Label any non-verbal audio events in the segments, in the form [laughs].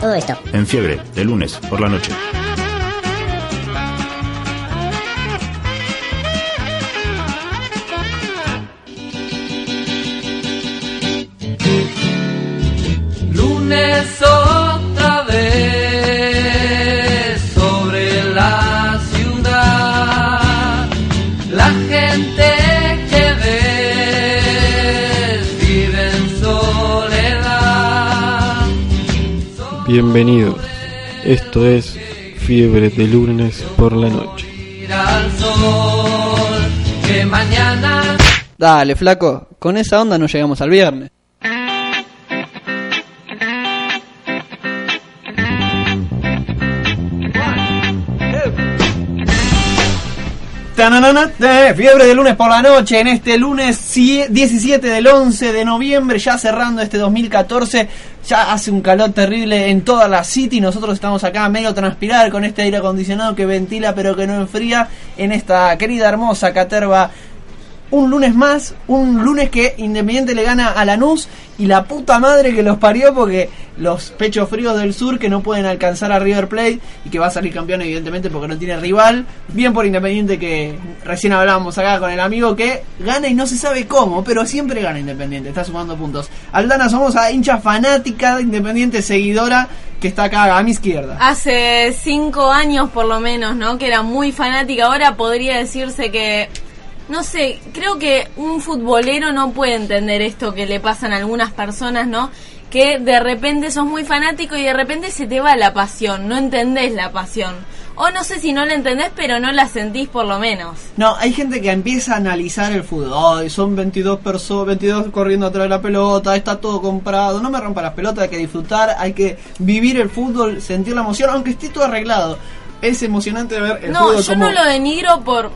Todo esto. En fiebre, de lunes por la noche. Lunes Bienvenidos. Esto es Fiebre de lunes por la noche. Dale, flaco, con esa onda no llegamos al viernes. Tananana, Fiebre de lunes por la noche, en este lunes cie- 17 del 11 de noviembre, ya cerrando este 2014, ya hace un calor terrible en toda la city, nosotros estamos acá medio transpirar con este aire acondicionado que ventila pero que no enfría en esta querida hermosa caterva un lunes más, un lunes que Independiente le gana a Lanús y la puta madre que los parió porque los pechos fríos del sur que no pueden alcanzar a River Plate y que va a salir campeón evidentemente porque no tiene rival. Bien por Independiente que recién hablábamos acá con el amigo que gana y no se sabe cómo, pero siempre gana Independiente, está sumando puntos. Aldana somos a hincha fanática de Independiente seguidora que está acá a mi izquierda. Hace cinco años por lo menos, ¿no? Que era muy fanática. Ahora podría decirse que, no sé, creo que un futbolero no puede entender esto que le pasan a algunas personas, ¿no? Que de repente sos muy fanático y de repente se te va la pasión, no entendés la pasión. O no sé si no la entendés, pero no la sentís por lo menos. No, hay gente que empieza a analizar el fútbol. Ay, son 22 personas, 22 corriendo atrás de la pelota, está todo comprado. No me rompa las pelotas, hay que disfrutar, hay que vivir el fútbol, sentir la emoción, aunque esté todo arreglado. Es emocionante ver el no, fútbol yo como- no lo denigro por...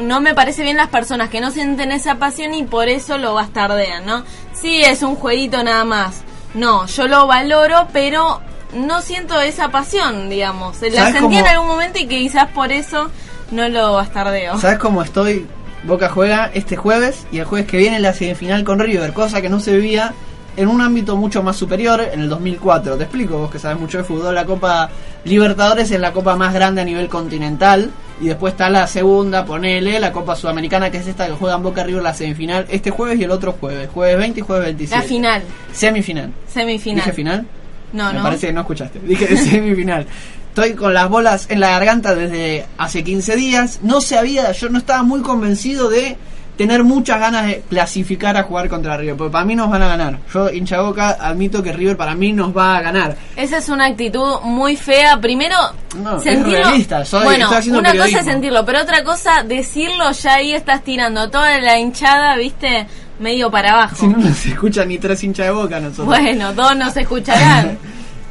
No me parece bien las personas que no sienten esa pasión y por eso lo bastardean, ¿no? Sí, es un jueguito nada más. No, yo lo valoro, pero no siento esa pasión, digamos. La ¿Sabes sentí en algún momento y que quizás por eso no lo bastardeo. ¿Sabes cómo estoy? Boca juega este jueves y el jueves que viene la semifinal con River, cosa que no se vivía en un ámbito mucho más superior en el 2004. Te explico, vos que sabes mucho de fútbol, la Copa Libertadores es la copa más grande a nivel continental y después está la segunda, ponele, la Copa Sudamericana que es esta que juegan Boca River la semifinal este jueves y el otro jueves, jueves 20 y jueves 27. La final, Semifinal. semifinal. ¿Dije final? No, Me no. parece que no escuchaste. Dije [laughs] semifinal. Estoy con las bolas en la garganta desde hace 15 días. No sabía, yo no estaba muy convencido de tener muchas ganas de clasificar a jugar contra River. Porque para mí nos van a ganar. Yo, hincha boca, admito que River para mí nos va a ganar. Esa es una actitud muy fea. Primero, No, es sentirlo. realista, soy- bueno, una cosa es sentirlo, pero otra cosa, decirlo ya ahí estás tirando toda la hinchada, viste, medio para abajo. Si no nos escuchan ni tres hinchas de boca nosotros. Bueno, todos nos escucharán. [laughs]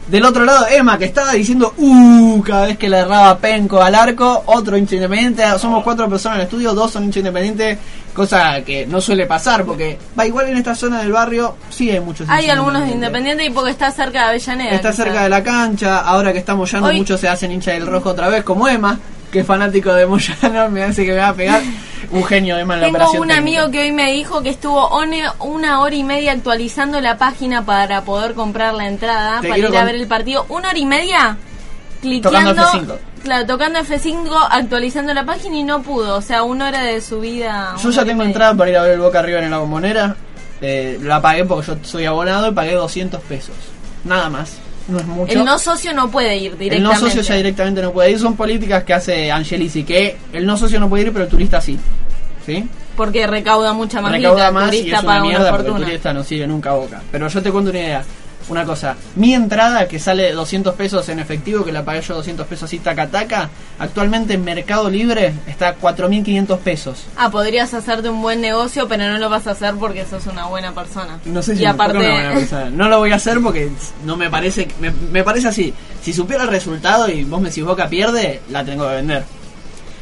Del otro lado, Emma, que estaba diciendo uh cada vez que le erraba Penco al arco, otro hincha independiente. Somos cuatro personas en el estudio, dos son hinchas independientes, cosa que no suele pasar, porque va igual en esta zona del barrio, sí hay muchos Hay algunos de independientes. Independiente y porque está cerca de Avellaneda. Está cerca de la cancha, ahora que está Moyano, Hoy- muchos se hacen hincha del rojo otra vez, como Emma, que es fanático de Moyano, me hace que me va a pegar. [laughs] Un genio Emma en la Tengo operación. un técnica. amigo que hoy me dijo que estuvo one- una hora y media actualizando la página para poder comprar la entrada, Te para ir a ver el partido. Una hora y media cliqueando, F5. Claro, tocando F5, actualizando la página y no pudo. O sea, una hora de su vida. Yo ya tengo entrada para ir a ver el Boca River en la bombonera. Eh, la pagué porque yo soy abonado y pagué 200 pesos. Nada más. No es mucho. El no socio no puede ir El directamente. no socio ya directamente no puede ir. Son políticas que hace Angelici. Que el no socio no puede ir, pero el turista sí. ¿Sí? Porque recauda mucha más Recauda guita, más el y turista es una paga mierda una porque el turista no sigue nunca a Boca. Pero yo te cuento una idea. Una cosa. Mi entrada, que sale 200 pesos en efectivo, que la pagué yo 200 pesos así taca taca, actualmente en Mercado Libre está a 4.500 pesos. Ah, podrías hacerte un buen negocio, pero no lo vas a hacer porque sos una buena persona. No sé si y aparte, una buena persona. No lo voy a hacer porque no me parece. Me, me parece así. Si supiera el resultado y vos me decís Boca pierde, la tengo que vender.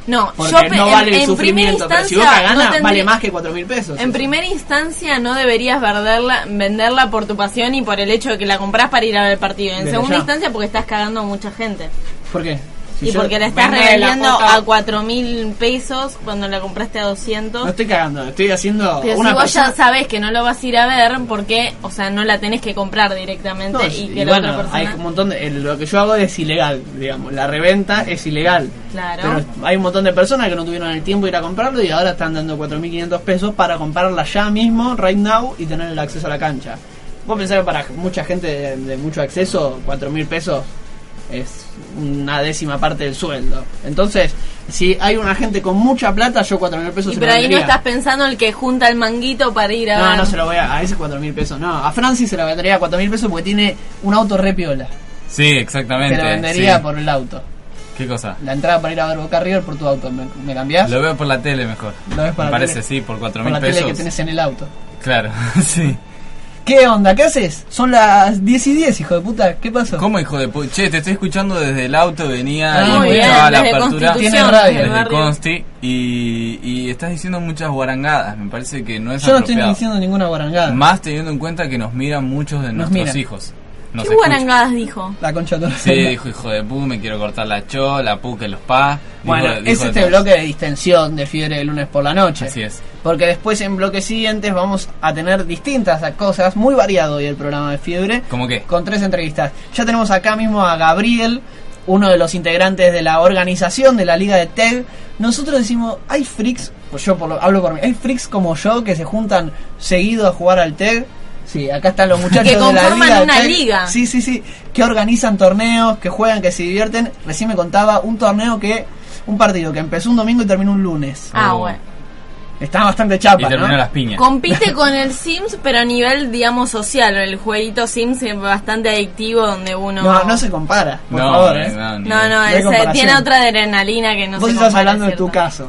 No, Porque yo no en- vale el en, primera sufrimiento. Pero si gana, no tendría- vale más que 4 mil pesos. En primera instancia no deberías venderla, venderla por tu pasión y por el hecho de que la compras para ir a ver el partido. En Desde segunda ya. instancia porque estás cagando a mucha gente. ¿Por qué? Si y porque la estás poca- a cuatro mil pesos cuando la compraste a 200. No estoy cagando, estoy haciendo Pero una si vos persona- ya sabés que no lo vas a ir a ver, porque, o sea, no la tenés que comprar directamente No, y y que la bueno, otra persona... hay un montón de, el- lo que yo hago es ilegal, digamos, la reventa es ilegal. Claro. Pero hay un montón de personas que no tuvieron el tiempo de ir a comprarlo y ahora están dando 4.500 pesos para comprarla ya mismo, right now, y tener el acceso a la cancha. Vos pensás que para mucha gente de, de mucho acceso, 4.000 pesos es una décima parte del sueldo. Entonces, si hay una gente con mucha plata, yo 4.000 pesos Y se pero lo ahí no estás pensando el que junta el manguito para ir a No, no se lo voy a, a ese 4 mil pesos, no. A Francis se lo vendería a 4 mil pesos porque tiene un auto re piola. Sí, exactamente. Te lo vendería sí. por el auto. ¿Qué cosa? La entrada para ir a ver Boca River por tu auto. ¿Me, me cambiás? Lo veo por la tele mejor. Lo ves por Me la parece, tele. sí, por cuatro por mil la tele pesos. que tenés en el auto. Claro, [laughs] sí. ¿Qué onda? ¿Qué haces? Son las 10 y 10, hijo de puta. ¿Qué pasó? ¿Cómo, hijo de puta? Che, te estoy escuchando desde el auto, venía Ah, y escuchaba la apertura Tiene radio. desde. Consti y, y estás diciendo muchas guarangadas. Me parece que no es Yo no estoy diciendo ninguna guarangada. Más teniendo en cuenta que nos miran muchos de Nos nuestros miran. hijos. Nos ¿Qué guarangadas dijo? La concha de Sí, dijo hijo de pu, me quiero cortar la cho, la pu que los pa. Dijo- Bueno, dijo es de este bloque de distensión de fiebre de lunes por la noche. Así es. Porque después en bloques siguientes vamos a tener distintas cosas, muy variado hoy el programa de fiebre. ¿Cómo qué? Con tres entrevistas. Ya tenemos acá mismo a Gabriel, uno de los integrantes de la organización de la Liga de TEG. Nosotros decimos, hay freaks, pues yo por lo- hablo por mí, hay freaks como yo que se juntan seguido a jugar al TEG. Sí, acá están los muchachos Que de la conforman Liga una liga. Sí, sí, sí. Que organizan torneos, que juegan, que se divierten. Recién me contaba un torneo que, un partido que empezó un domingo y terminó un lunes. Ah, Oh. bueno. Está bastante Y chapa, terminó ¿no? las piñas. Compite [laughs] con el Sims, pero a nivel, digamos, social. El jueguito Sims es bastante adictivo donde uno... No, no se compara, por no, favor, no, ¿eh? no, No, no, tiene otra adrenalina que no Vos se estás hablando de tu caso.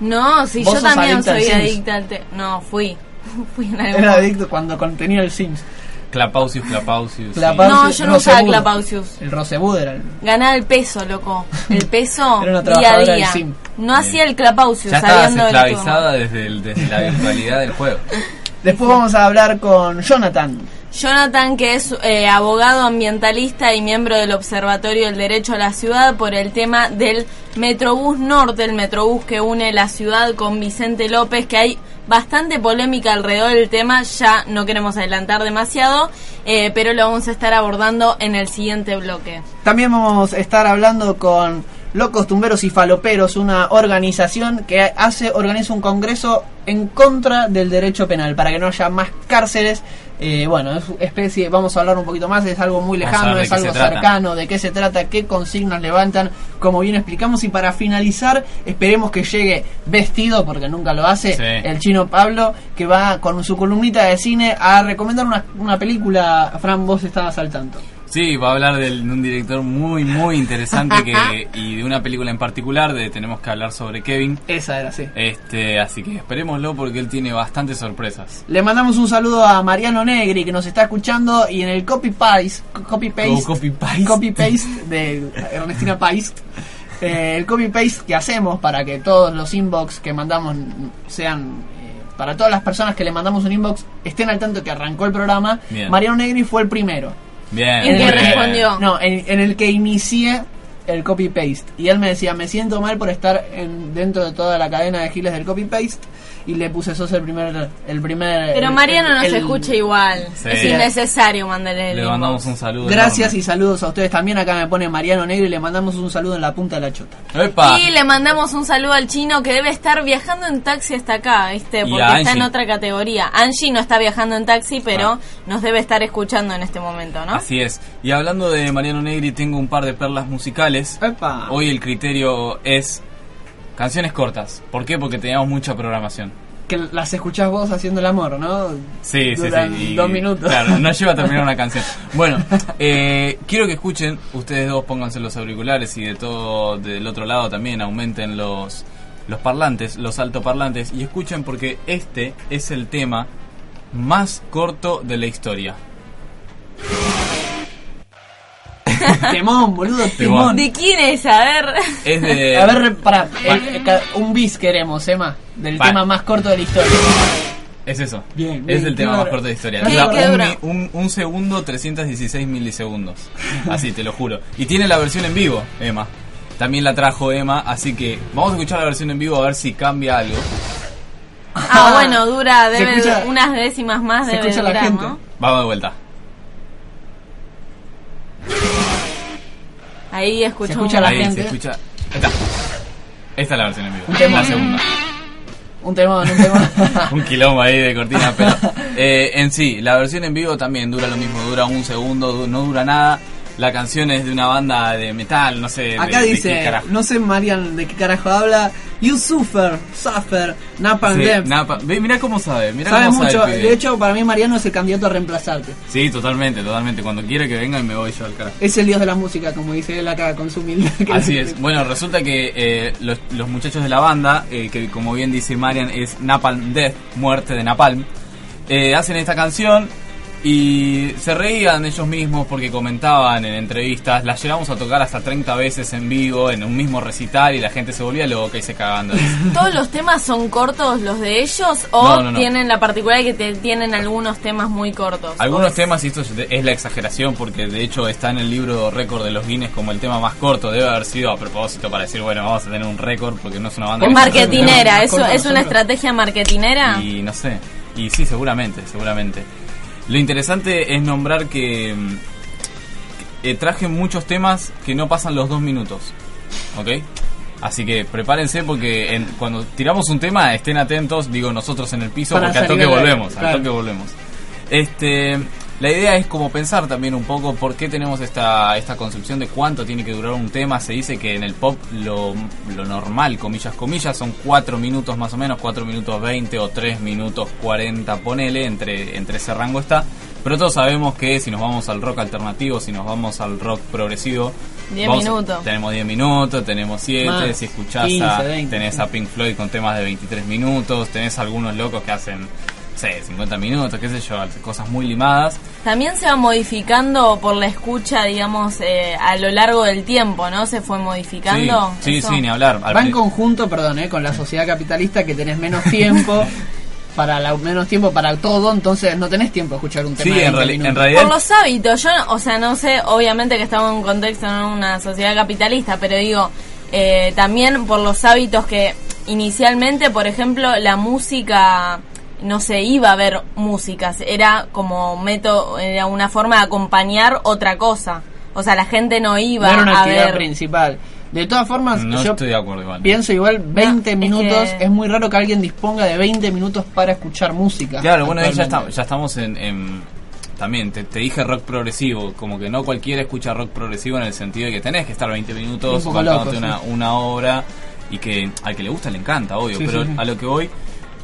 No, si yo también soy adicta al te... No, fui. [laughs] fui en algún Era adicto cuando contenía el Sims. Clapausius, Clapausius. No, yo no usaba. Clapausius. El Rosebud era el... Ganaba el peso, loco. El peso [laughs] Era una día a día. Sim. No hacía el Clapausius Ya estabas esclavizada desde, el- desde la virtualidad del juego. Después vamos a hablar con Jonathan. Jonathan, que es eh, abogado ambientalista y miembro del Observatorio del Derecho a la Ciudad por el tema del Metrobús Norte, el Metrobús que une la ciudad con Vicente López, que hay bastante polémica alrededor del tema, ya no queremos adelantar demasiado, eh, pero lo vamos a estar abordando en el siguiente bloque. También vamos a estar hablando con Locos Tumberos y Faloperos, una organización que hace organiza un congreso en contra del derecho penal para que no haya más cárceles. Eh, bueno, es especie, vamos a hablar un poquito más, es algo muy lejano, es algo cercano, de qué se trata, qué consignas levantan, como bien explicamos. Y para finalizar, esperemos que llegue vestido, porque nunca lo hace, Sí. el chino Pablo, que va con su columnita de cine a recomendar una, una película. Fran, vos estabas al tanto. Sí, va a hablar de un director muy, muy interesante que, y de una película en particular, de Tenemos que hablar sobre Kevin. Esa era, sí. Este, así que esperémoslo porque él tiene bastantes sorpresas. Le mandamos un saludo a Mariano Negri que nos está escuchando y en el copy paste, copy paste, Co- copy paste. copy paste de Ernestina Paiste, eh, el copy paste que hacemos para que todos los inbox que mandamos sean eh, para todas las personas que le mandamos un inbox estén al tanto que arrancó el programa. Bien. Mariano Negri fue el primero. Bien. ¿En En qué el bien. que- respondió? No, en, en el que inicié el copy paste y él me decía me siento mal por estar en, dentro de toda la cadena de giles del copy paste y le puse sos el primer el primer Pero Mariano el- no se el- escucha igual. Sí. Es innecesario mandarle el Le inbox. mandamos un saludo. Gracias y saludos a ustedes también. Acá me pone Mariano Negro y le mandamos un saludo en la punta de la chota. ¡Epa! Y le mandamos un saludo al chino que debe estar viajando en taxi hasta acá, ¿viste? Y Porque está en otra categoría. Angie no está viajando en taxi, pero Ah. nos debe estar escuchando en este momento, ¿no? Así es. Y hablando de Mariano Negri, tengo un par de perlas musicales. ¡Epa! Hoy el criterio es canciones cortas. ¿Por qué? Porque teníamos mucha programación. que las escuchás vos haciendo el amor, ¿no? Sí, sí, sí. y- dos minutos. Claro, no lleva a terminar una [laughs] canción. Bueno, eh, quiero que escuchen, ustedes dos pónganse los auriculares y de todo del otro lado también aumenten los, los parlantes, los altoparlantes y escuchen porque este es el tema más corto de la historia. [laughs] Temón, boludo, Temón. ¿De quién es? A ver. Es de... A ver, para un bis queremos, Emma, del Va. tema más corto de la historia. Es eso. Bien, Es bien, el tema más corto de la historia. ¿Qué- Dura qué un, un- un segundo, 316 milisegundos. Así, te lo juro. Y tiene la versión en vivo, Emma. También la trajo Emma, así que vamos a escuchar la versión en vivo a ver si cambia algo. Ah, bueno, dura, debe escucha- unas décimas más se debe escucha la gente. ¿no? Vamos de vuelta. Ahí escucho Se escucha la Ahí gente. se escucha. Esta. Esta es la versión en vivo. Un tema. La segunda. Un temón, un temón. [laughs] un quilombo ahí de cortina, pero eh, en sí, la versión en vivo también dura lo mismo, dura un segundo, du- no dura nada. La canción es de una banda de metal, no sé. Acá de dice, no sé Marian de qué carajo habla. You suffer, suffer, Napalm Sí. Napa- mirá cómo sabe, mirá Sabe cómo mucho. sabe. De hecho, para mí Mariano es el candidato a reemplazarte. Sí, totalmente, totalmente. Cuando quiere que venga y me voy yo al carajo. Es el dios de la música, como dice él acá con su humildad. [laughs] Así es. Bueno, resulta que eh, los, los muchachos de la banda, eh, que como bien dice Marian es Napalm Death, muerte de Napalm, eh, hacen esta canción y se reían ellos mismos porque comentaban en entrevistas, la llegamos a tocar hasta 30 veces en vivo, en un mismo recital y la gente se volvía loca y se cagando. [laughs] ¿Todos los temas son cortos los de ellos o No, no, no. tienen la particularidad que te- tienen algunos temas muy cortos? Algunos temas, y esto es, es la exageración, porque de hecho está en el libro récord de los Guinness como el tema más corto, debe haber sido a propósito para decir, bueno, vamos a tener un récord porque no es una banda Es marketinera, [laughs] ¿es, una nosotros. estrategia marketinera? Y no sé. Y sí, seguramente, seguramente. Lo interesante es nombrar que mm, eh, traje muchos temas que no pasan los dos minutos. ¿Ok? Así que prepárense porque en- cuando tiramos un tema estén atentos, digo nosotros en el piso, Para porque al toque volvemos, al claro. toque volvemos. Este, la idea es como pensar también un poco por qué tenemos esta, esta concepción de cuánto tiene que durar un tema. Se dice que en el pop lo, lo normal, comillas, comillas, son 4 minutos más o menos, 4 minutos 20 o 3 minutos 40, ponele, entre, entre ese rango está. Pero todos sabemos que si nos vamos al rock alternativo, si nos vamos al rock progresivo, 10 vamos a- minutos. tenemos 10 minutos, tenemos 7, Más, si escuchás 15, a, 20. tenés a Pink Floyd con temas de 23 minutos, tenés algunos locos que hacen, sé, 50 minutos, qué sé yo, cosas muy limadas. También se va modificando por la escucha, digamos, eh, a lo largo del tiempo, ¿no? Se fue modificando. Sí, sí, ni hablar. Va en conjunto, perdón, eh, con la sociedad capitalista que tenés menos [laughs] tiempo. para la, menos tiempo para todo, entonces no tenés tiempo de escuchar un tema Sí, de en, 20 reali- en minutos. realidad... Por los hábitos, yo, no- o sea, no sé, obviamente que estamos en un contexto, en una sociedad capitalista, pero digo, eh, también por los hábitos que inicialmente, por ejemplo, la música no se iba a ver músicas, era como método, era una forma de acompañar otra cosa. O sea, la gente no iba no era una a actividad ver. principal. De todas formas, No yo estoy de acuerdo igual. pienso igual 20 es minutos, que- es muy raro que alguien disponga de 20 minutos para escuchar música. Claro, bueno, ya, está- ya estamos en... en- también, te, te dije rock progresivo, como que no cualquiera escucha rock progresivo en el sentido de que tenés que estar 20 minutos Un una, sí. una hora y que al que le gusta le encanta, obvio, Sí, pero sí, sí. a lo que voy,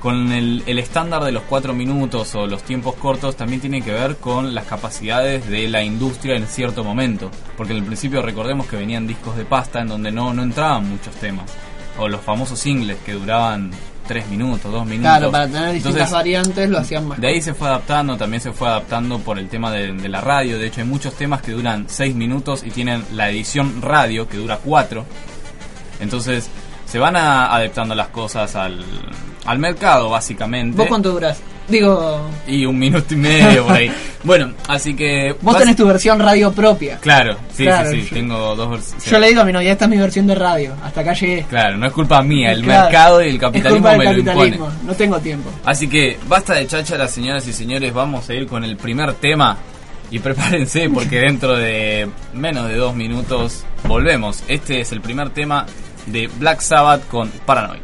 con el, el estándar de los 4 minutos o los tiempos cortos también tiene que ver con las capacidades de la industria en cierto momento, porque en el principio recordemos que venían discos de pasta en donde no, no entraban muchos temas, o los famosos singles que duraban 3 minutos, 2 minutos. Claro, para tener distintas Entonces, variantes lo hacían más. de ahí se fue adaptando, también se fue adaptando por el tema de, de la radio. De hecho, hay muchos temas que duran 6 minutos y tienen la edición radio que dura 4. Entonces, se van a- adaptando las cosas al, al mercado, básicamente. ¿Vos cuánto durás? Digo, Y un minuto y medio por ahí. [laughs] bueno, así que. vos tenés tu versión radio propia. Claro, sí, Claro, sí, sí. yo- Tengo dos versiones. Yo le digo a mi novia, esta es mi versión de radio. Hasta acá llegué. Claro, no es culpa mía, el Claro. mercado y el Es capitalismo culpa del me lo capitalismo. impone. No tengo tiempo. Así que basta de cháchara, señoras y señores, vamos a ir con el primer tema y prepárense porque [laughs] dentro de menos de dos minutos volvemos. Este es el primer tema de Black Sabbath con Paranoid.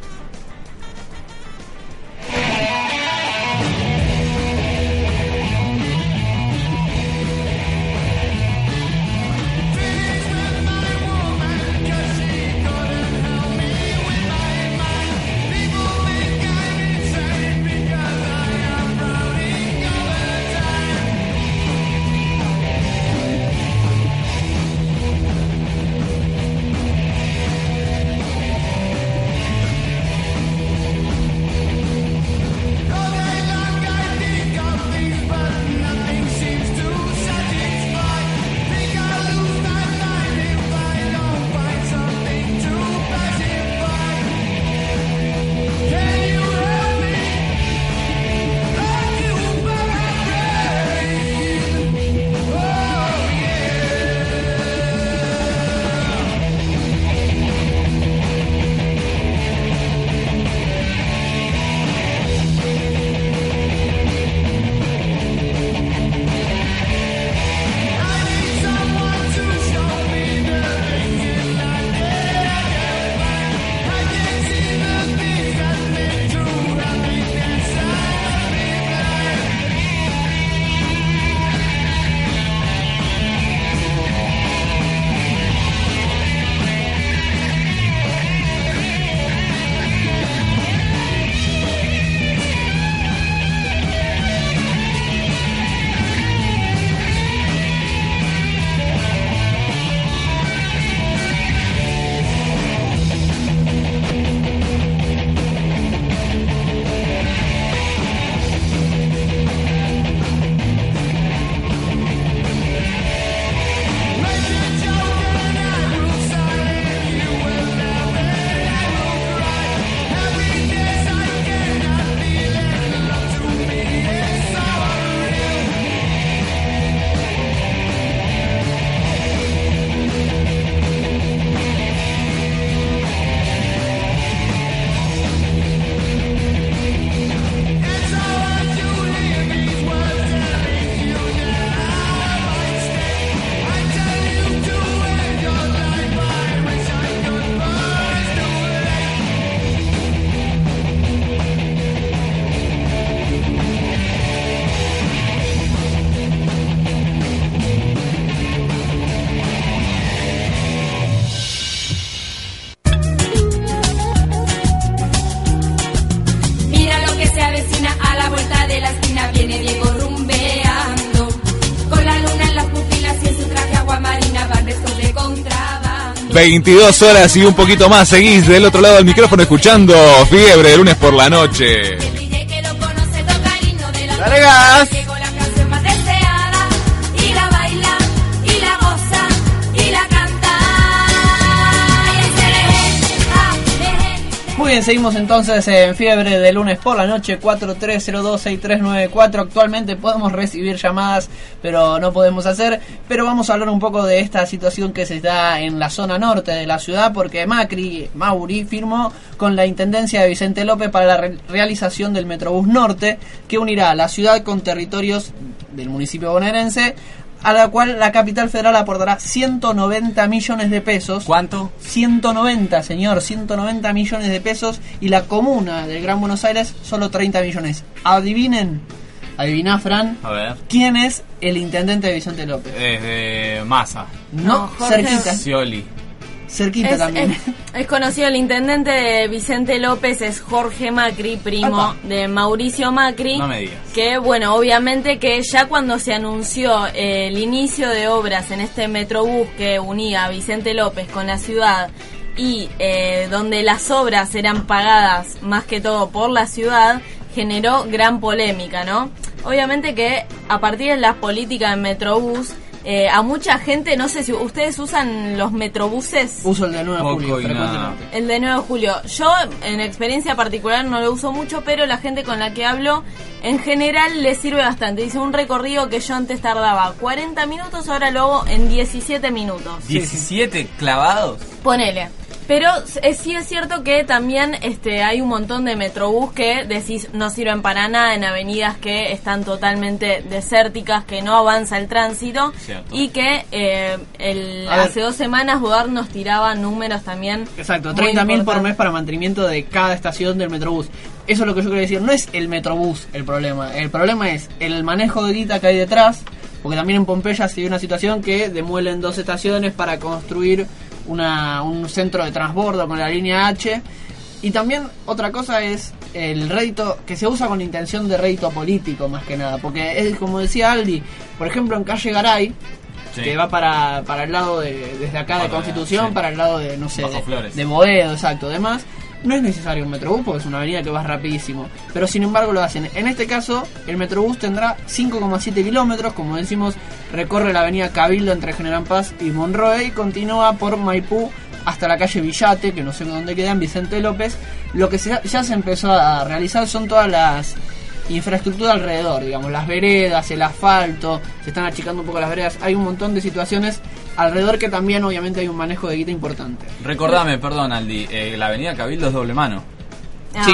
22 horas y un poquito más. Seguís del otro lado del micrófono escuchando Fiebre de lunes por la noche. Dale gas. Muy bien, seguimos entonces en fiebre de lunes por la noche 43026394. Actualmente podemos recibir llamadas, pero no podemos hacer. Pero vamos a hablar un poco de esta situación que se da en la zona norte de la ciudad, porque Macri, Mauri, firmó con la intendencia de Vicente López para la re- realización del Metrobús Norte, que unirá la ciudad con territorios del municipio bonaerense. A la cual la capital federal aportará 190 millones de pesos. ¿Cuánto? 190, señor, 190 millones de pesos y la comuna del Gran Buenos Aires solo 30 millones. Adivinen, adivina Fran, A ver. ¿quién es el intendente de Vicente López? Es de Massa. No, No, Jorge. cerquita, Scioli. cerquita Es, también. es- es conocido el intendente de Vicente López, es Jorge Macri, primo de Mauricio Macri. No me digas. Que bueno, obviamente que ya cuando se anunció eh, el inicio de obras en este metrobús que unía a Vicente López con la ciudad y eh, donde las obras eran pagadas más que todo por la ciudad, generó gran polémica, ¿no? Obviamente que a partir de la política del metrobús, eh, a mucha gente, no sé si ustedes usan los metrobuses. Uso el de 9 de Poco julio, frecuentemente. El de 9 de julio. Yo, en experiencia particular, no lo uso mucho, pero la gente con la que hablo, en general, le sirve bastante. Dice un recorrido que yo antes tardaba 40 minutos, ahora lo hago en 17 minutos. 17 clavados. Ponele. Pero eh, sí es cierto que también este, hay un montón de metrobús que decís no sirven para nada en avenidas que están totalmente desérticas, que no avanza el tránsito Cierto. y que eh, el- hace dos semanas Budar nos tiraba números también. Exacto, muy 30 mil por mes para mantenimiento de cada estación del Metrobús. Eso es lo que yo quiero decir. No es el Metrobús el problema. El problema es el manejo de guita que hay detrás. Porque también en Pompeya se dio una situación que demuelen dos estaciones para construir una, un centro de transbordo con la línea H. Y también otra cosa es el rédito que se usa con intención de rédito político más que nada. Porque es como decía Aldi, por ejemplo en calle Garay, Sí. que va para, para el lado de, desde acá de Constitución, sí. para el lado de, no sé, Bajo de, Flores. de Boedo, exacto, demás. No es necesario un metrobús porque es una avenida que va rapidísimo. Pero sin embargo lo hacen. En este caso, el metrobús tendrá 5,7 kilómetros. Como decimos, recorre la avenida Cabildo entre General Paz y Monroe y continúa por Maipú hasta la calle Villate, que no sé dónde queda, en Vicente López. Lo que se- ya se empezó a realizar son todas las infraestructura alrededor, digamos, las veredas, el asfalto, se están achicando un poco las veredas, hay un montón de situaciones alrededor que también obviamente hay un manejo de guita importante. Recordame, perdón, Aldi, eh, la avenida Cabildo es doble mano. Ah. Sí.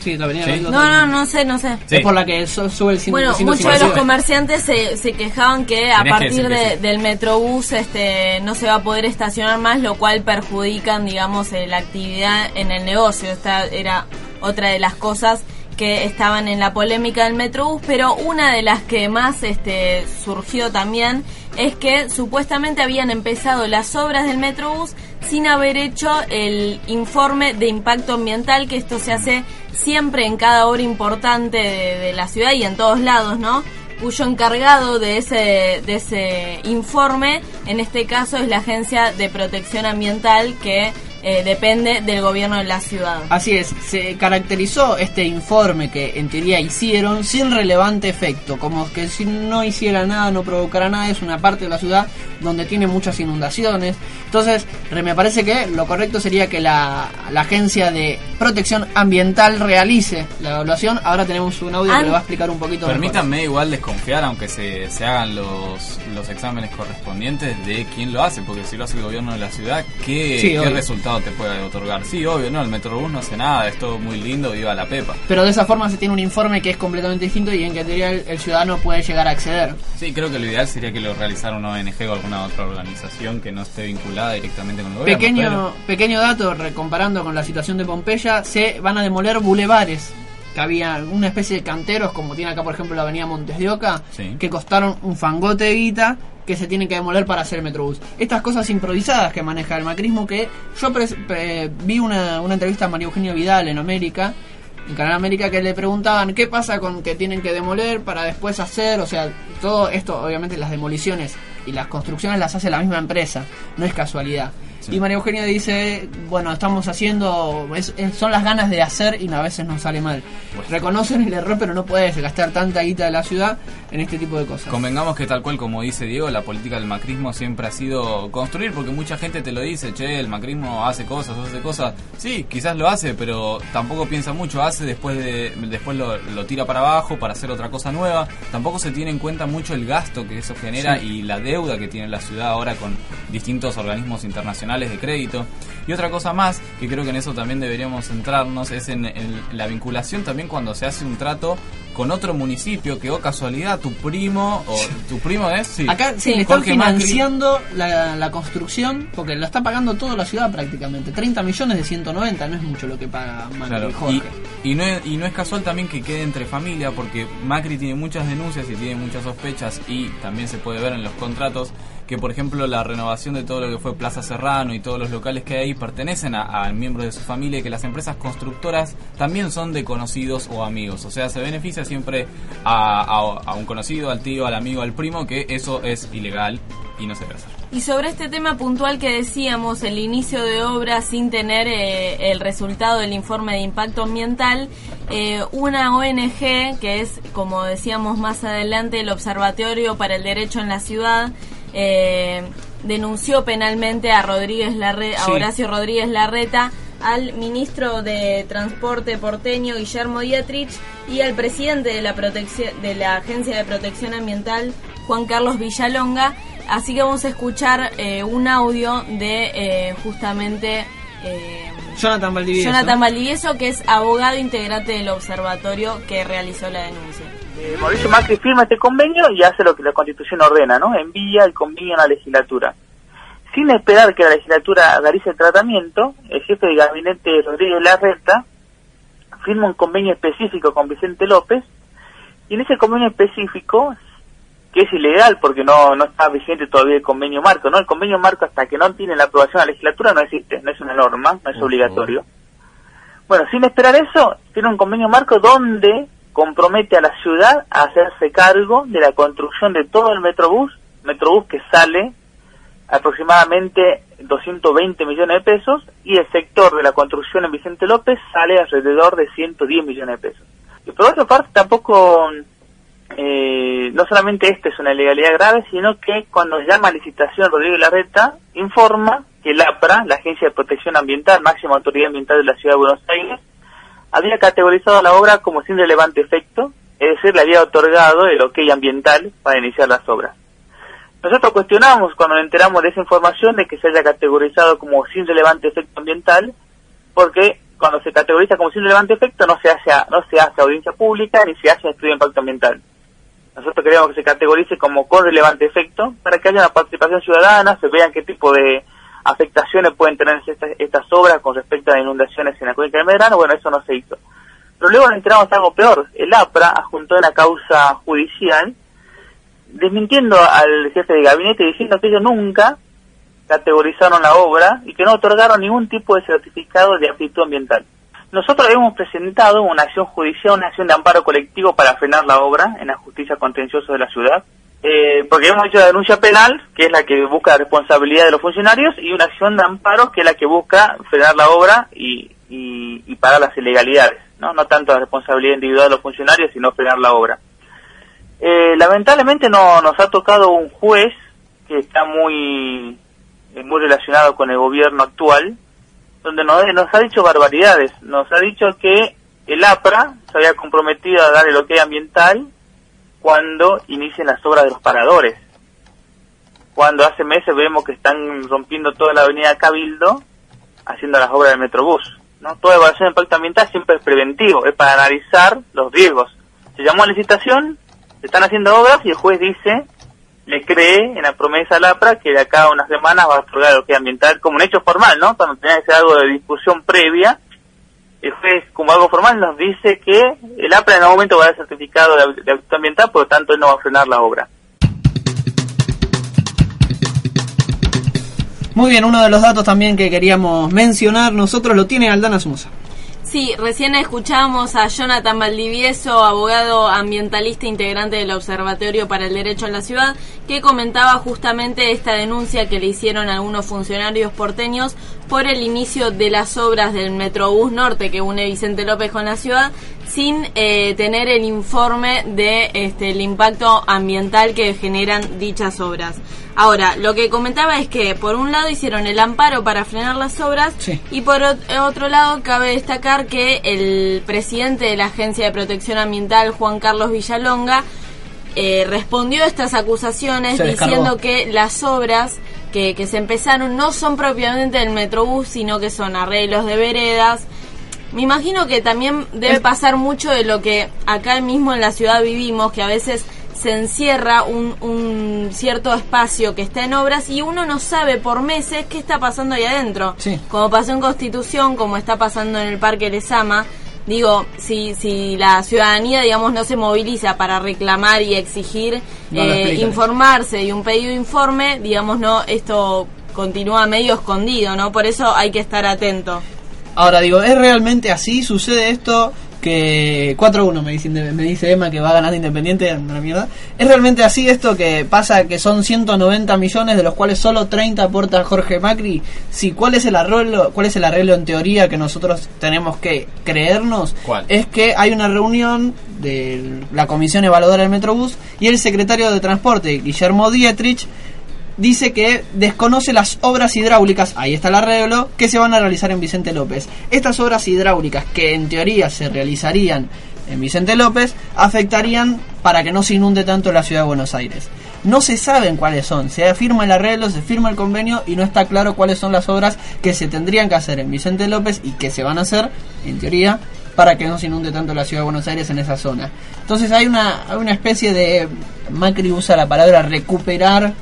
Sí, la avenida Sí. Cabildo No, no, no sé, no sé. Sí. Es por la que su- sube el 100, Bueno, muchos de 159. los comerciantes se, se quejaban que a Tenés partir que de- del metrobús este, no se va a poder estacionar más, lo cual perjudican, digamos, eh, la actividad en el negocio. Esta era otra de las cosas que estaban en la polémica del metrobús, pero una de las que más este, surgió también es que supuestamente habían empezado las obras del metrobús sin haber hecho el informe de impacto ambiental, que esto se hace siempre en cada obra importante de, la ciudad y en todos lados, ¿no? Cuyo encargado de ese, de ese informe, en este caso, es la Agencia de Protección Ambiental que eh, depende del gobierno de la ciudad. Así es, se caracterizó este informe que en teoría hicieron sin relevante efecto, como que si no hiciera nada, no provocara nada, es una parte de la ciudad donde tiene muchas inundaciones. Entonces, me parece que lo correcto sería que la, la Agencia de Protección Ambiental realice la evaluación. Ahora tenemos un audio que le va a explicar un poquito mejor. Permítanme igual desconfiar, aunque se, se hagan los, los exámenes correspondientes, de quién lo hace, porque si lo hace el gobierno de la ciudad, ¿qué, Sí, qué obvio. Resultado te puede otorgar? Sí, obvio, no, el Metrobús no hace nada, es todo muy lindo, viva la pepa. Pero de esa forma se tiene un informe que es completamente distinto y en que teoría el, el ciudadano puede llegar a acceder. Sí, creo que lo ideal sería que lo realizara una ONG o alguna otra organización que no esté vinculada directamente con el gobierno. Pequeño, pero- pequeño dato, comparando con la situación de Pompeya, se van a demoler bulevares, que había una especie de canteros, como tiene acá por ejemplo la avenida Montes de Oca, Sí. que costaron un fangote de guita, que se tienen que demoler para hacer Metrobús. Estas cosas improvisadas que maneja el macrismo, que yo pre- vi una, una entrevista a María Eugenia Vidal en América, en Canal América que le preguntaban qué pasa con que tienen que demoler para después hacer, o sea, todo esto, obviamente las demoliciones y las construcciones las hace la misma empresa, no es casualidad. Y María Eugenia dice, bueno, estamos haciendo, es- es- son las ganas de hacer y a veces nos sale mal. Reconocen el error, pero no puedes gastar tanta guita de la ciudad en este tipo de cosas. Convengamos que tal cual como dice Diego, la política del macrismo siempre ha sido construir, porque mucha gente te lo dice, che, el macrismo hace cosas, hace cosas. Sí, quizás lo hace, pero tampoco piensa mucho, hace después de después lo, lo tira para abajo para hacer otra cosa nueva. Tampoco se tiene en cuenta mucho el gasto que eso genera Sí. y la deuda que tiene la ciudad ahora con distintos organismos internacionales de crédito. Y otra cosa más, que creo que en eso también deberíamos centrarnos, es en, en la vinculación también cuando se hace un trato con otro municipio, que o casualidad tu primo, o tu primo es, sí, Acá sí, le están Jorge financiando la, la construcción, porque lo está pagando toda la ciudad prácticamente. 30 millones de 190 no es mucho lo que paga Macri Claro, y Jorge. y, y no es, y no es casual también que quede entre familia, porque Macri tiene muchas denuncias y tiene muchas sospechas, y también se puede ver en los contratos que, por ejemplo, la renovación de todo lo que fue Plaza Serrano y todos los locales que hay ahí pertenecen a, a miembros de su familia y que las empresas constructoras también son de conocidos o amigos. O sea, se beneficia siempre a, a- a un conocido, al tío, al amigo, al primo, que eso es ilegal y no se debe hacer. Y sobre este tema puntual que decíamos, el inicio de obra sin tener eh, el resultado del informe de impacto ambiental, eh, una ONG, que es, como decíamos más adelante, el Observatorio para el Derecho en la Ciudad, eh, denunció penalmente a Rodríguez Larre- a Sí. Horacio Rodríguez Larreta, al ministro de Transporte porteño Guillermo Dietrich y al presidente de la protección de la Agencia de Protección Ambiental Juan Carlos Villalonga. Así que vamos a escuchar eh, un audio de eh, justamente eh, Jonathan Valdivieso. Jonathan Valdivieso, que es abogado integrante del observatorio que realizó la denuncia. Eh, Mauricio Macri firma este convenio y hace lo que la Constitución ordena, ¿no? Envía el convenio a la legislatura. Sin esperar que la legislatura realice el tratamiento, el jefe de gabinete Rodríguez Larreta firma un convenio específico con Vicente López y en ese convenio específico que es ilegal porque no, no está vigente todavía el convenio marco, ¿no? El convenio marco hasta que no tiene la aprobación de la legislatura no existe, no es una norma, no es obligatorio. Bueno, sin esperar eso, tiene un convenio marco donde compromete a la ciudad a hacerse cargo de la construcción de todo el Metrobús, Metrobús que sale aproximadamente 220 millones de pesos y el sector de la construcción en Vicente López sale alrededor de 110 millones de pesos. Y por otra parte tampoco, eh, no solamente esta es una ilegalidad grave, sino que cuando llama a licitación Rodrigo Larreta, informa que la APRA, la Agencia de Protección Ambiental, máxima autoridad ambiental de la Ciudad de Buenos Aires, había categorizado la obra como sin relevante efecto, es decir, le había otorgado el ok ambiental para iniciar las obras. Nosotros cuestionamos cuando nos enteramos de esa información de que se haya categorizado como sin relevante efecto ambiental, porque cuando se categoriza como sin relevante efecto no se hace no se hace audiencia pública ni se hace estudio de impacto ambiental. Nosotros queríamos que se categorice como con relevante efecto para que haya una participación ciudadana, se vean qué tipo de afectaciones pueden tener estas, estas obras con respecto a inundaciones en la cuenca del Medrano. Bueno, eso no se hizo. Pero luego nos enteramos de algo peor. El APRA adjuntó una causa judicial desmintiendo al jefe de gabinete diciendo que ellos nunca categorizaron la obra y que no otorgaron ningún tipo de certificado de aptitud ambiental. Nosotros hemos presentado una acción judicial, una acción de amparo colectivo para frenar la obra en la justicia contenciosa de la ciudad, eh, porque hemos hecho la denuncia penal, que es la que busca la responsabilidad de los funcionarios, y una acción de amparo, que es la que busca frenar la obra y, y, y pagar las ilegalidades, ¿no? no tanto la responsabilidad individual de los funcionarios, sino frenar la obra. Eh, lamentablemente no nos ha tocado un juez que está muy eh, muy relacionado con el gobierno actual, donde nos, nos ha dicho barbaridades. Nos ha dicho que el APRA se había comprometido a dar el ok ambiental cuando inicien las obras de los paradores. Cuando hace meses vemos que están rompiendo toda la avenida Cabildo haciendo las obras del Metrobús. ¿no? Toda evaluación de impacto ambiental siempre es preventivo, es para analizar los riesgos. Se llamó a licitación, se están haciendo obras y el juez dice, le cree en la promesa al APRA que de acá a unas semanas va a otorgar el ok ambiental como un hecho formal, ¿no? Cuando tenía que ser algo de discusión previa, el juez como algo formal nos dice que el APRA en algún momento va a dar certificado de, de ambiental, por lo tanto él no va a frenar la obra. Muy bien, uno de los datos también que queríamos mencionar nosotros lo tiene Aldana Somoza. Sí, recién escuchamos a Jonathan Valdivieso, abogado ambientalista integrante del Observatorio para el Derecho en la Ciudad, que comentaba justamente esta denuncia que le hicieron algunos funcionarios porteños por el inicio de las obras del Metrobús Norte que une Vicente López con la ciudad sin eh, tener el informe de este, el impacto ambiental que generan dichas obras. Ahora, lo que comentaba es que por un lado hicieron el amparo para frenar las obras Sí. y por ot- otro lado cabe destacar que el presidente de la Agencia de Protección Ambiental, Juan Carlos Villalonga, eh, respondió a estas acusaciones diciendo que las obras que, que se empezaron no son propiamente del Metrobús, sino que son arreglos de veredas. Me imagino que también debe pasar mucho de lo que acá mismo en la ciudad vivimos, que a veces se encierra un, un cierto espacio que está en obras y uno no sabe por meses qué está pasando ahí adentro. Sí. Como pasó en Constitución, como está pasando en el Parque Lesama. Digo, si, si la ciudadanía, digamos, no se moviliza para reclamar y exigir No eh, informarse y un pedido de informe, digamos, no, esto continúa medio escondido, ¿no? Por eso hay que estar atento. Ahora digo, ¿es realmente así? ¿Sucede esto? Que 4-1 me dice, me dice Emma que va ganando Independiente, anda la mierda. ¿Es realmente así esto que pasa que son 190 millones de los cuales solo 30 aporta Jorge Macri? Sí, ¿cuál es el arreglo, cuál es el arreglo en teoría que nosotros tenemos que creernos? ¿Cuál? Es que hay una reunión de la Comisión Evaluadora del Metrobús y el secretario de Transporte, Guillermo Dietrich, dice que desconoce las obras hidráulicas, ahí está el arreglo, que se van a realizar en Vicente López. Estas obras hidráulicas que en teoría se realizarían en Vicente López afectarían para que no se inunde tanto la ciudad de Buenos Aires. No se saben cuáles son, se firma el arreglo, se firma el convenio y no está claro cuáles son las obras que se tendrían que hacer en Vicente López y que se van a hacer, en teoría, para que no se inunde tanto la ciudad de Buenos Aires en esa zona. Entonces hay una, hay una especie de... Macri usa la palabra recuperar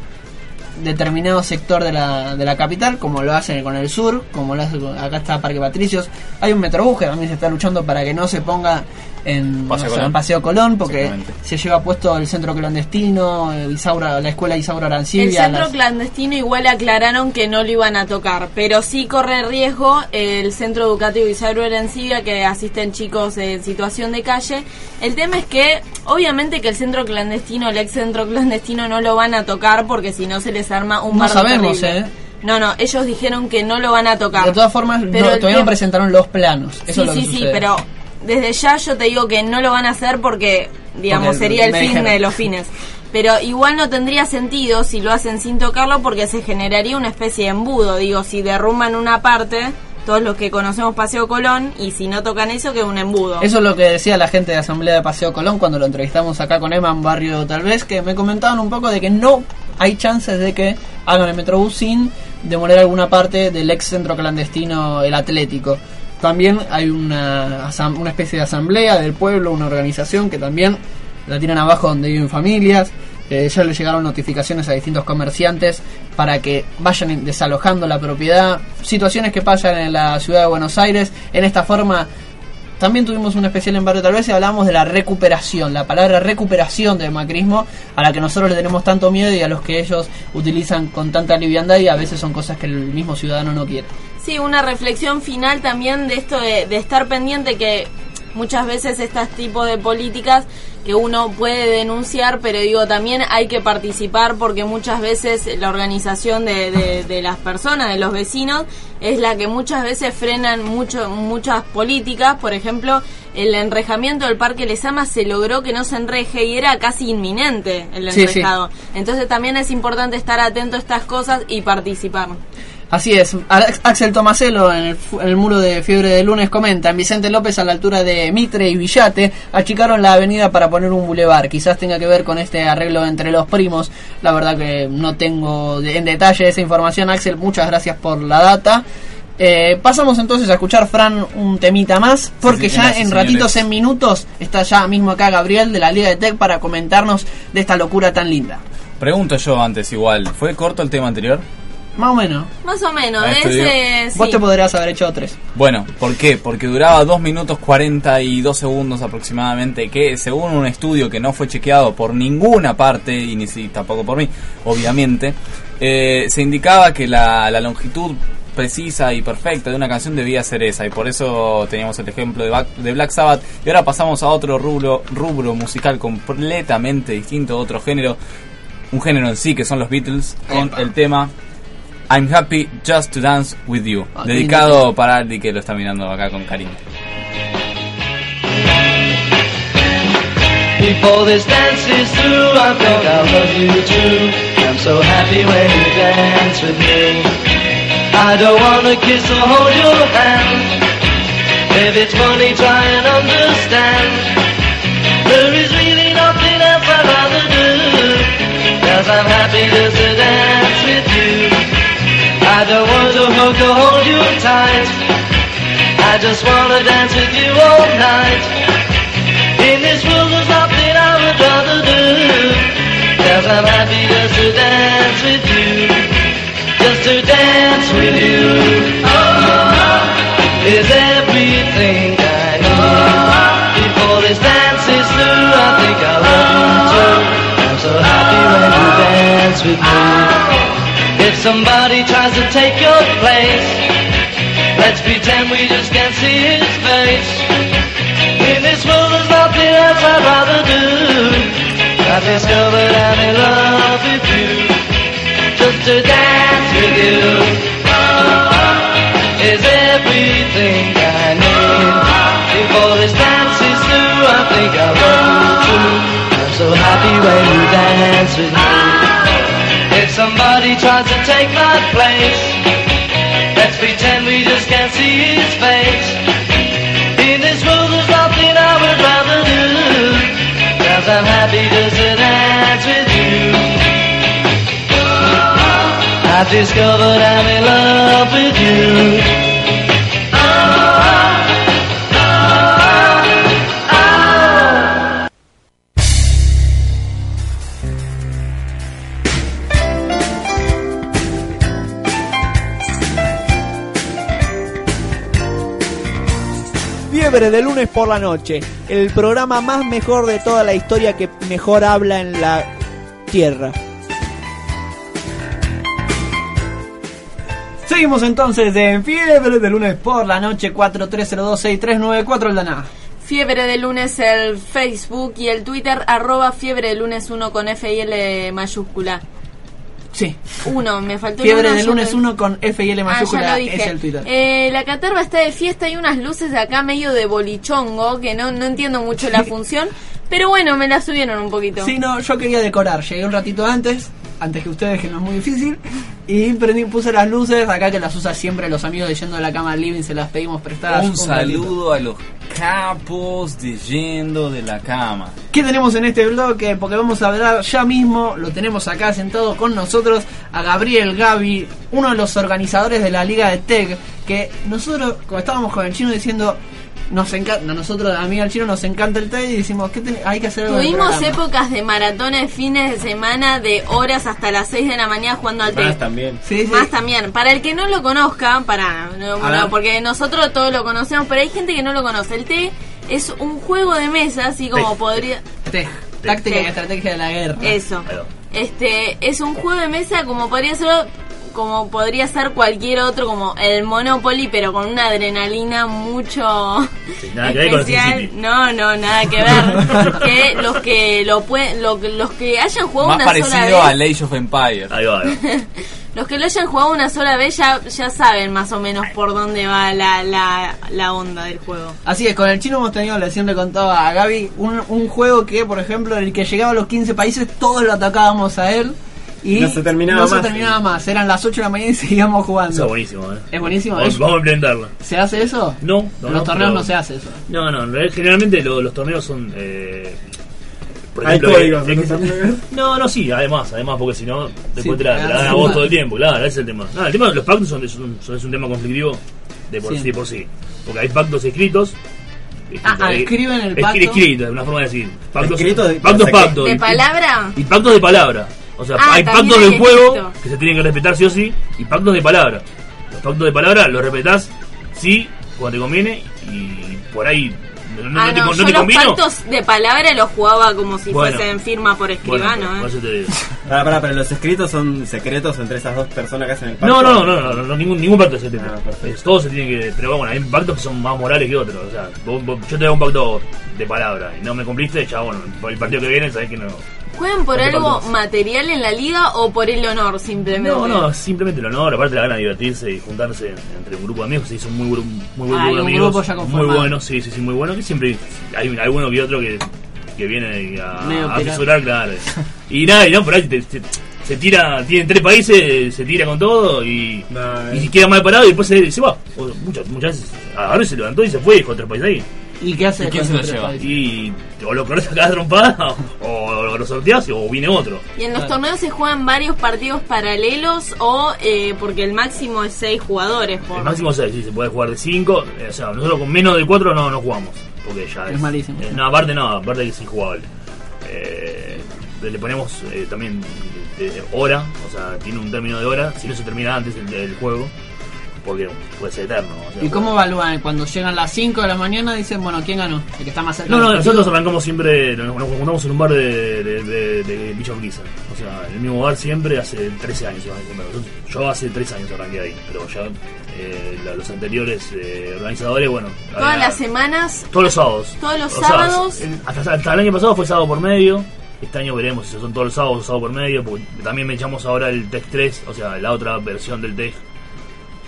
determinado sector de la, de la capital, como lo hacen con el sur, como lo hace con- acá está Parque Patricios. Hay un metrobús que también se está luchando para que no se ponga en Paseo no Colón. en Paseo Colón, porque se lleva puesto el centro clandestino, eh, Isaura, la escuela Isaura El Arancibia. centro las- clandestino igual aclararon que no lo iban a tocar, pero sí corre riesgo el centro educativo Isabel Arancibia que asisten chicos en situación de calle. El tema es que obviamente que el centro clandestino, el ex centro clandestino no lo van a tocar porque si no se les arma un No sabemos, terrible. ¿eh? No, no, ellos dijeron que no lo van a tocar. de todas formas, Pero no- el todavía no presentaron los planos. Eso sí, es lo que sí, sí, pero desde ya yo te digo que no lo van a hacer porque, digamos, Porque sería el fin de los fines. Pero igual no tendría sentido si lo hacen sin tocarlo porque se generaría una especie de embudo. Digo, si derrumban una parte, todos los que conocemos Paseo Colón, y si no tocan eso, que es un embudo. Eso es lo que decía la gente de Asamblea de Paseo Colón cuando lo entrevistamos acá con Emma en Barrio Tal vez, que me comentaban un poco de que no hay chances de que hagan el Metrobús sin demoler alguna parte del ex centro clandestino, el Atlético. También hay una, una especie de asamblea del pueblo, una organización que también la tiran abajo donde viven familias. Eh, ya le llegaron notificaciones a distintos comerciantes para que vayan desalojando la propiedad. Situaciones que pasan en la ciudad de Buenos Aires. En esta forma también tuvimos un especial en Barrio Tal vez y hablamos de la recuperación, la palabra recuperación del macrismo, a la que nosotros le tenemos tanto miedo y a los que ellos utilizan con tanta liviandad y a veces son cosas que el mismo ciudadano no quiere. Sí, una reflexión final también de esto de, de estar pendiente que muchas veces estos tipos de políticas que uno puede denunciar, pero digo, también hay que participar porque muchas veces la organización de, de- de las personas, de los vecinos, es la que muchas veces frenan mucho, muchas políticas. Por ejemplo, el enrejamiento del Parque Lesama se logró que no se enreje y era casi inminente el Sí, sí. enrejado. Entonces también es importante estar atento a estas cosas y participar. Así es, Axel Tomaselo en el, fu- en el muro de Fiebre de Lunes comenta, en Vicente López a la altura de Mitre y Villate achicaron la avenida para poner un bulevar, quizás tenga que ver con este arreglo entre los primos, la verdad que no tengo de- en detalle esa información Axel, muchas gracias por la data. Eh, pasamos entonces a escuchar Fran un temita más, porque Sí, ya en ratitos, en minutos, está ya mismo acá Gabriel de la Liga de Tech para comentarnos de esta locura tan linda. Pregunto yo antes igual, ¿fue corto el tema anterior? Más o menos. Más o menos, ese... Vos sí. te podrías haber hecho tres. Bueno, ¿por qué? Porque duraba 2 minutos 42 segundos aproximadamente, que según un estudio que no fue chequeado por ninguna parte, y ni si, tampoco por mí, obviamente, eh, se indicaba que la, la longitud precisa y perfecta de una canción debía ser esa y por eso teníamos el ejemplo de, Back- de Black Sabbath y ahora pasamos a otro rubro, rubro musical completamente distinto, otro género, un género en sí que son los Beatles con Epa. el tema I'm Happy Just to Dance With You, Ah, dedicado para Aldi que lo está mirando acá con cariño. Before this dance is through, I think I love you too. I'm so happy when you dance with me. I don't wanna kiss or hold your hand. If it's funny, try and understand. There is really nothing else I'd rather do. Cause I'm happy just to dance with you. I don't want to hug or hold you tight. I just wanna dance with you all night. In this world there's nothing I would rather do. Cause I'm happy just to dance with you. Just to dance with you. Oh, Is everything I need. Before this dance is through I think I love you I'm so happy when you dance with me If somebody tries to take your place Let's pretend we just can't see his face. In this world there's nothing else I'd rather do I've discovered I'm in love with you Just to dance with you. Oh, is everything I need. Before this dance is through I think I love you too I'm so happy when you dance with me somebody tries to take my place. Let's pretend we just can't see his face. In this world there's nothing I would rather do. Cause I'm happy just to dance with you. I've discovered I'm in love with you Fiebre de lunes por la noche, el programa más mejor de toda la historia que mejor habla en la Tierra. Seguimos entonces en Fiebre de lunes por la noche 43026394 el Daná. Fiebre de lunes el Facebook y el Twitter arroba fiebre de lunes 1 con F y L mayúscula. Sí. Uno, me faltó Fiebre uno, de lunes 1 con F y L Ah, mayúscula dije. es el Twitter. Eh, la catarba está de fiesta y unas luces de acá medio de bolichongo, que no, no entiendo mucho la función, pero bueno, me la subieron un poquito. Sí, no, yo quería decorar. Llegué un ratito antes, antes que ustedes, que no es muy difícil. Y prendí, puse las luces, acá que las usa siempre los amigos de Yendo de la Cama al Living, se las pedimos prestadas. Un ratito. saludo a los capos de Yendo de la Cama. ¿Qué tenemos en este bloque? Porque vamos a hablar ya mismo, lo tenemos acá sentado con nosotros, a Gabriel Gaby, uno de los organizadores de la Liga de Tech, que nosotros, como estábamos con el chino diciendo, nos encanta, nosotros, a mí al chino nos encanta el Tech y decimos, ¿qué ten- hay que hacer algo Tuvimos programa". épocas de maratones fines de semana de horas hasta las 6 de la mañana jugando al Más tenis. también. Sí, sí. Más también. Para el que no lo conozca, para no, porque nosotros todos lo conocemos, pero hay gente que no lo conoce. El T es un juego de mesa, así como podría. Táctica y estrategia de la guerra. Eso. Este es un juego de mesa como podría ser como podría ser cualquier otro como el Monopoly pero con una adrenalina mucho Sí, nada que ver con el especial. No, no, nada que ver. [laughs] que los que lo pueden lo, que- los que hayan jugado Más una parecido sola a vez, Age of Empires. Ahí va, ahí va. [laughs] los que lo hayan jugado una sola vez ya ya saben más o menos por dónde va la, la, la onda del juego. Así es, con el chino hemos tenido, recién le contaba a Gaby, un, un juego que, por ejemplo, en el que llegaba a los 15 países, todos lo atacábamos a él. Y No se terminaba no se más. terminaba más. Eran las 8 de la mañana y [laughs] seguíamos Eso jugando. es buenísimo, ¿eh? Es buenísimo. Vamos, es- vamos a implementarlo. ¿Se hace eso? No, no, En los no, torneos pero- no se hace eso. No, no, en realidad, generalmente lo- los torneos son. Eh, por Hay ejemplo, códigos, eh, ¿no? eh, No, no, sí, además, además, porque si no, después Sí, te la, te la dan a vos todo el tiempo, claro, ese es el tema. No, el tema de los pactos son, es, un, son- es un tema conflictivo de por Sí. sí, por sí. Porque hay pactos escritos. Ah, ah, eh, escriben el pacto. Escritos, una forma de decir. Pactos, Escritos de- pactos, pactos. ¿De palabra? Y pactos de palabra. O sea, Ah, hay pactos hay del juego que se tienen que respetar sí o sí, y pactos de palabra. Los pactos de palabra los respetás sí cuando te conviene y por ahí no, no Ah, te, no, no yo te los pactos de palabra los jugaba como si Bueno. fuesen firma por Bueno, escribano. por ¿eh? eso te digo. [laughs] Pará, pará, pero los escritos son secretos entre esas dos personas que hacen el pacto. No, no, no, no, no, no, ningún, ningún pacto se tiene. Ah. Es- Todos se tienen que. Pero bueno, hay pactos que son más morales que otros. O sea, vos- vos- yo te hago un pacto de palabra y no me cumpliste, ya bueno, por el partido que viene sabés que no. ¿Juegan por algo material en la liga o por el honor simplemente? No, no, simplemente el honor, aparte la gana de divertirse y juntarse entre un grupo de amigos, se hizo muy, bru- muy buen Ah, grupo de amigos. grupo ya muy bueno, sí, sí, sí, muy bueno, que siempre hay un- alguno que otro que, que viene a, a asesorar, claro. [laughs] Y nada, y no, por ahí te- te- se tira, tienen tres países, se tira con todo y, No, y eh. queda mal parado y después se, se va. O muchas, muchas veces y se levantó y se fue y dejó tres países ahí. ¿Y qué hace ¿Y quién se lo lleva? Y o lo corres a cada trompada [laughs] o, lo o viene otro. ¿Y en los Claro. torneos se juegan varios partidos paralelos o eh, porque el máximo es seis jugadores? Por... El máximo 6, sí, se puede jugar de 5. o sea, nosotros con menos de 4 no, no jugamos. Porque ya Es malísimo. eh, no, aparte no, aparte que es injugable. Eh, le ponemos eh, también de hora, o sea, tiene un término de hora, si no se termina antes el, el juego, porque puede ser eterno. o sea, ¿Y cómo evalúan? Cuando llegan las 5 de la mañana dicen, bueno, ¿quién ganó? El que está más cerca No, no, nosotros arrancamos siempre, nos, nos juntamos en un bar de, de, de, de Urquiza. O sea, el mismo bar siempre hace 13 años. Yo hace 3 años arranqué ahí, pero ya eh, los anteriores eh, organizadores, bueno. Todas había- las semanas. Todos los sábados. Todos los sábados. hasta, hasta el año pasado fue sábado por medio. Este año veremos si son todos los sábados o sábado por medio. Porque también me echamos ahora el Tech 3, o sea, la otra versión del Tech.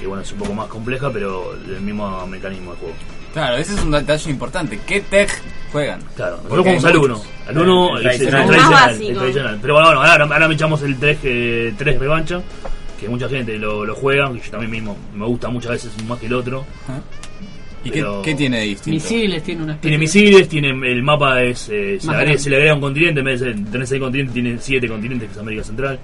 Que bueno, es un poco más compleja, pero el mismo mecanismo de juego. Claro, ese es un detalle importante. ¿Qué tech juegan? Claro, Porque nosotros jugamos al 1. muchos. Al 1 El es el tradicional. el. Pero bueno, bueno, ahora, ahora me echamos el 3, eh, 3 revancha. Que mucha gente lo, lo juega. Que yo también mismo me gusta muchas veces más que el otro. ¿Y qué, qué tiene de distinto? Misiles tiene una Tiene misiles, tiene el mapa es eh, se, le agrega, se le agrega un continente en vez de tener seis continentes, tiene siete continentes que es América Central.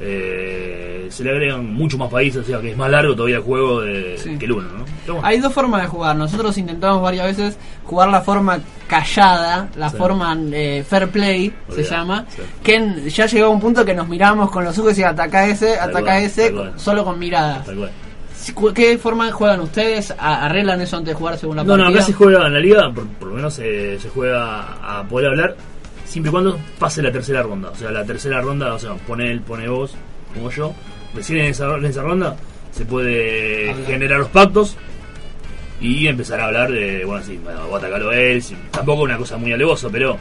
Eh, se le agregan muchos más países, o sea que es más largo todavía el juego de, Sí. que el uno, ¿no? Bueno, Hay dos formas de jugar. Nosotros intentamos varias veces jugar la forma callada, la Sí. forma eh, fair play, se llama. sí. Que ya llegó a un punto que nos miramos con los ojos y ataca ese, Tal ataca cual, ese, solo con miradas. ¿Qué forma juegan ustedes? ¿A- ¿Arreglan eso antes de jugar según la No, no, partida? acá se juega en la liga, por, por lo menos se, se juega a poder hablar siempre y cuando pase la tercera ronda. O sea, la tercera ronda, o sea, pone él, pone vos, como yo. Recién en esa, en esa ronda se puede generar los pactos y empezar a hablar de, bueno, sí, bueno, voy a atacarlo a él. sí, tampoco una cosa muy alevosa, pero,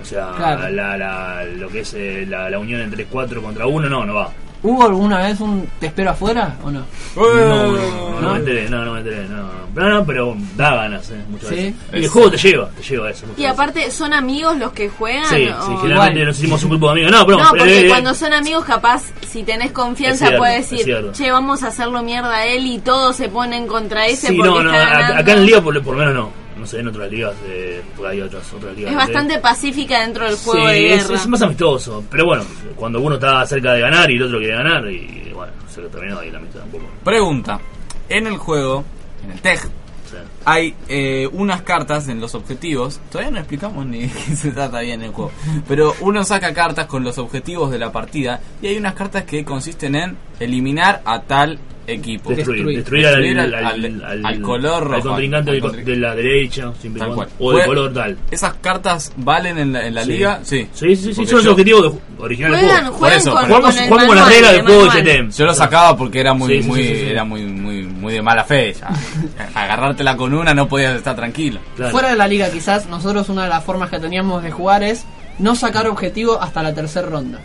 o sea, Claro. la, la- lo que es eh, la, la unión entre 4 contra 1, no, no va. ¿Hubo alguna vez un te espero afuera o no? No, no, no, no ¿No? me enteré, no, no me enteré, no. No, no, pero da ganas, eh, muchas Sí. veces. Y el juego te lleva, te lleva a eso. Y veces. aparte, ¿son amigos los que juegan? Sí, o- sí, generalmente Igual. nos hicimos un grupo de amigos. No, pero No, porque eh, cuando son amigos, capaz, si tenés confianza, cierto, puedes es decir, che, vamos a hacerlo mierda a él y todos se ponen contra ese sí, porque no, no, está acá- ganando. acá en liga por, por lo menos no. No sé, en otras ligas, eh, por ahí otras, otras ligas. Es bastante pacífica dentro del juego sí, de es, guerra. es más amistoso. Pero bueno, cuando uno está cerca de ganar y el otro quiere ganar, y bueno, se lo terminó ahí la amistad un poco. Pregunta. En el juego, en el sea, hay eh, unas cartas en los objetivos. Todavía no explicamos ni [laughs] qué se trata bien el juego. Pero uno saca cartas con los objetivos de la partida y hay unas cartas que consisten en eliminar a tal equipo. destruir, Destruir. destruir, al, Destruir al, al- al- al color rojo, al contrincante al de- contrin- de la derecha, siempre y Tal cuando- cual. o de color tal. ¿Esas cartas valen en la, en la Sí. liga? Sí. Sí, sí, sí, Porque son los objetivos originales del Juegan, juego. juegan eso, con, Jugamos, con el jugamos con las reglas el del juego de. GTM. Yo lo sacaba porque era muy, Sí, sí, muy, sí, sí. era muy, muy, muy de mala fe. ya. [laughs] Agarrártela con una no podías estar tranquilo. Claro. Fuera de la liga quizás, nosotros una de las formas que teníamos de jugar es no sacar objetivo hasta la tercera ronda.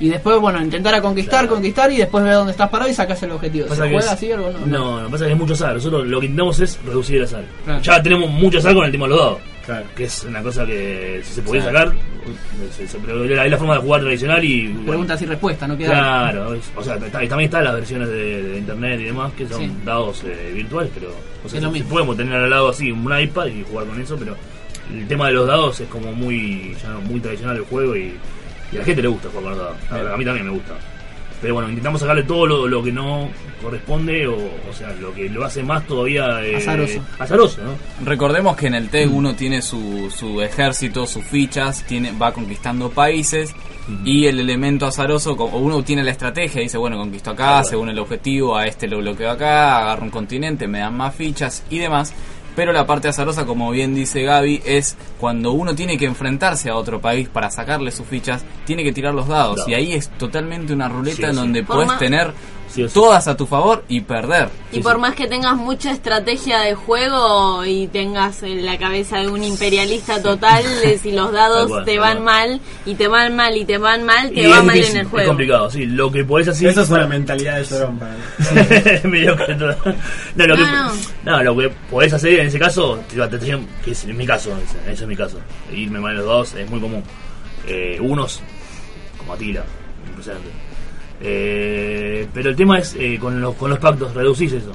Y después, bueno, intentar a conquistar, Claro. conquistar y después ver dónde estás parado y sacas el objetivo. ¿Se juega es- así o no? No, no, pasa que es mucho azar. Nosotros lo que intentamos es reducir el azar. Claro. Ya tenemos mucho azar con el tema de los dados. Claro. Que es una cosa que si se podía sacar, se- se- pero es la, es la forma de jugar tradicional y. bueno, Preguntas y respuestas, no queda. Claro, es- o sea, está- y también están las versiones de, de internet y demás que son Sí. dados eh, virtuales, pero o sea, Es lo si- podemos tener al lado así un iPad y jugar con eso, pero el tema de los dados es como muy ya muy tradicional el juego y, y a la gente le gusta jugar con. A, a mí también me gusta. Pero bueno, intentamos sacarle todo lo, lo que no corresponde o, o sea, lo que lo hace más todavía eh, Azaroso. azaroso, ¿no? Recordemos que en el TEG uno tiene su, su ejército, sus fichas, tiene, va conquistando países y el elemento azaroso, como uno tiene la estrategia, dice, bueno, conquisto acá, Claro. según el objetivo, a este lo bloqueo acá, agarro un continente, me dan más fichas y demás. Pero la parte azarosa, como bien dice Gaby, es cuando uno tiene que enfrentarse a otro país para sacarle sus fichas, tiene que tirar los dados. Claro. Y ahí es totalmente una ruleta Sí, en donde puedes tener Sí o sí. todas a tu favor y perder. Y por más que tengas mucha estrategia de juego y tengas en la cabeza de un imperialista total, de [laughs] si los dados te van mal y te van mal y te van mal, te Y va es mal difícil, en el Es juego. complicado, sí. Lo que podés hacer. Eso es una mentalidad de todo. [laughs] no, lo No, que, no. no, lo que podés hacer en ese caso, que es en mi caso, ese es mi caso. Irme mal en los dos es muy común. Eh, unos, como Atila, impresionante. Eh, pero el tema es eh, con, los, con los pactos, reducís eso.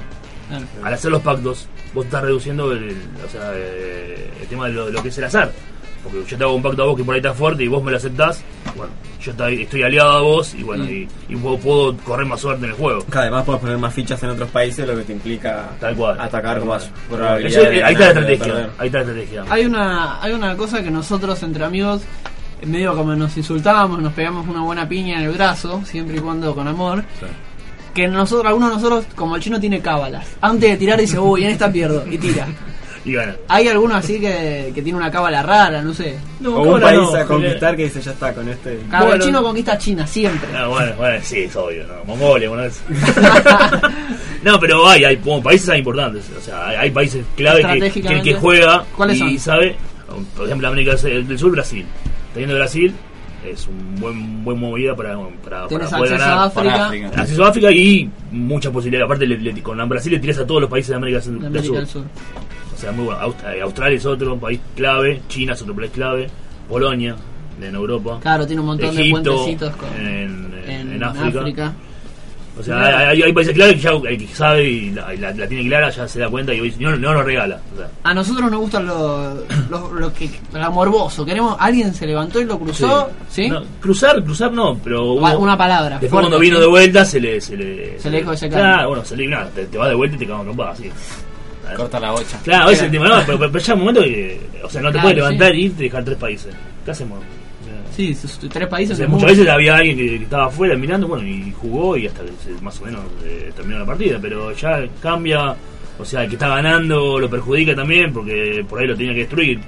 Al hacer los pactos, vos estás reduciendo el, o sea, eh, el tema de lo, de lo que es el azar. Porque yo te hago un pacto a vos que por ahí estás fuerte y vos me lo aceptás. Bueno, yo estoy, estoy aliado a vos y bueno, y, y puedo, puedo correr más suerte en el juego. Que además puedes poner más fichas en otros países, lo que te implica Tal cual. atacar con más Eso, probabilidad. de eh, ahí está la estrategia. Ahí está la estrategia. Hay una, hay una cosa que nosotros entre amigos, medio como nos insultábamos, nos pegamos una buena piña en el brazo, siempre y cuando con amor. Que nosotros, algunos de nosotros, como el chino tiene cábalas. Antes de tirar dice, uy, en esta pierdo, y tira. Y gana. Hay alguno así que, que tiene una cábala rara, no sé. o un país a conquistar que dice ya está con este. Claro, Bueno. el chino conquista China siempre. Ah, bueno, bueno, sí, es obvio, ¿no? Mongolia, bueno, es- [laughs] no, pero hay, hay como países hay importantes. O sea, hay, hay países clave que, que el que Estratégicamente. juega ¿Cuáles y son? sabe, por ejemplo, América del Sur, Brasil. Teniendo Brasil, es un buen buen movida para, para, para poder ganar. a África. Para África. Acceso a África y muchas posibilidades. Aparte, le- le- con Brasil le tiras a todos los países de América, del de América Sur. del Sur. O sea, muy bueno. Aust- eh, Australia es otro país clave, China es otro país clave, Polonia, en Europa. Claro, tiene un montón de puentecitos con- en, en- En, en África. África. O sea, hay, hay- hay países clave que ya el que sabe y la, la- la tiene clara ya se da cuenta y no, no lo regala. O sea, A nosotros nos gusta lo, lo, lo que lo morboso. Queremos, alguien se levantó y lo cruzó, ¿sí? No, cruzar, cruzar no, pero hubo- una palabra, Después fuerte, cuando vino ¿sí? de vuelta se le se le Se le dijo ese. Claro, bueno, se le nada, te, te va de vuelta y te cago en trompada, así. Corta la bocha. Claro, a veces el tema no, pero, pero ya un momento que, o sea, no te Claro, puedes levantar sí. y irte y dejar tres países. ¿Qué hacemos? Sí, sus- tres países. O sea, es muchas veces había alguien que, que estaba afuera mirando, bueno, y jugó y hasta que se- más o menos eh, terminó la partida, pero ya cambia, o sea, el que está ganando lo perjudica también porque por ahí lo tenía que destruir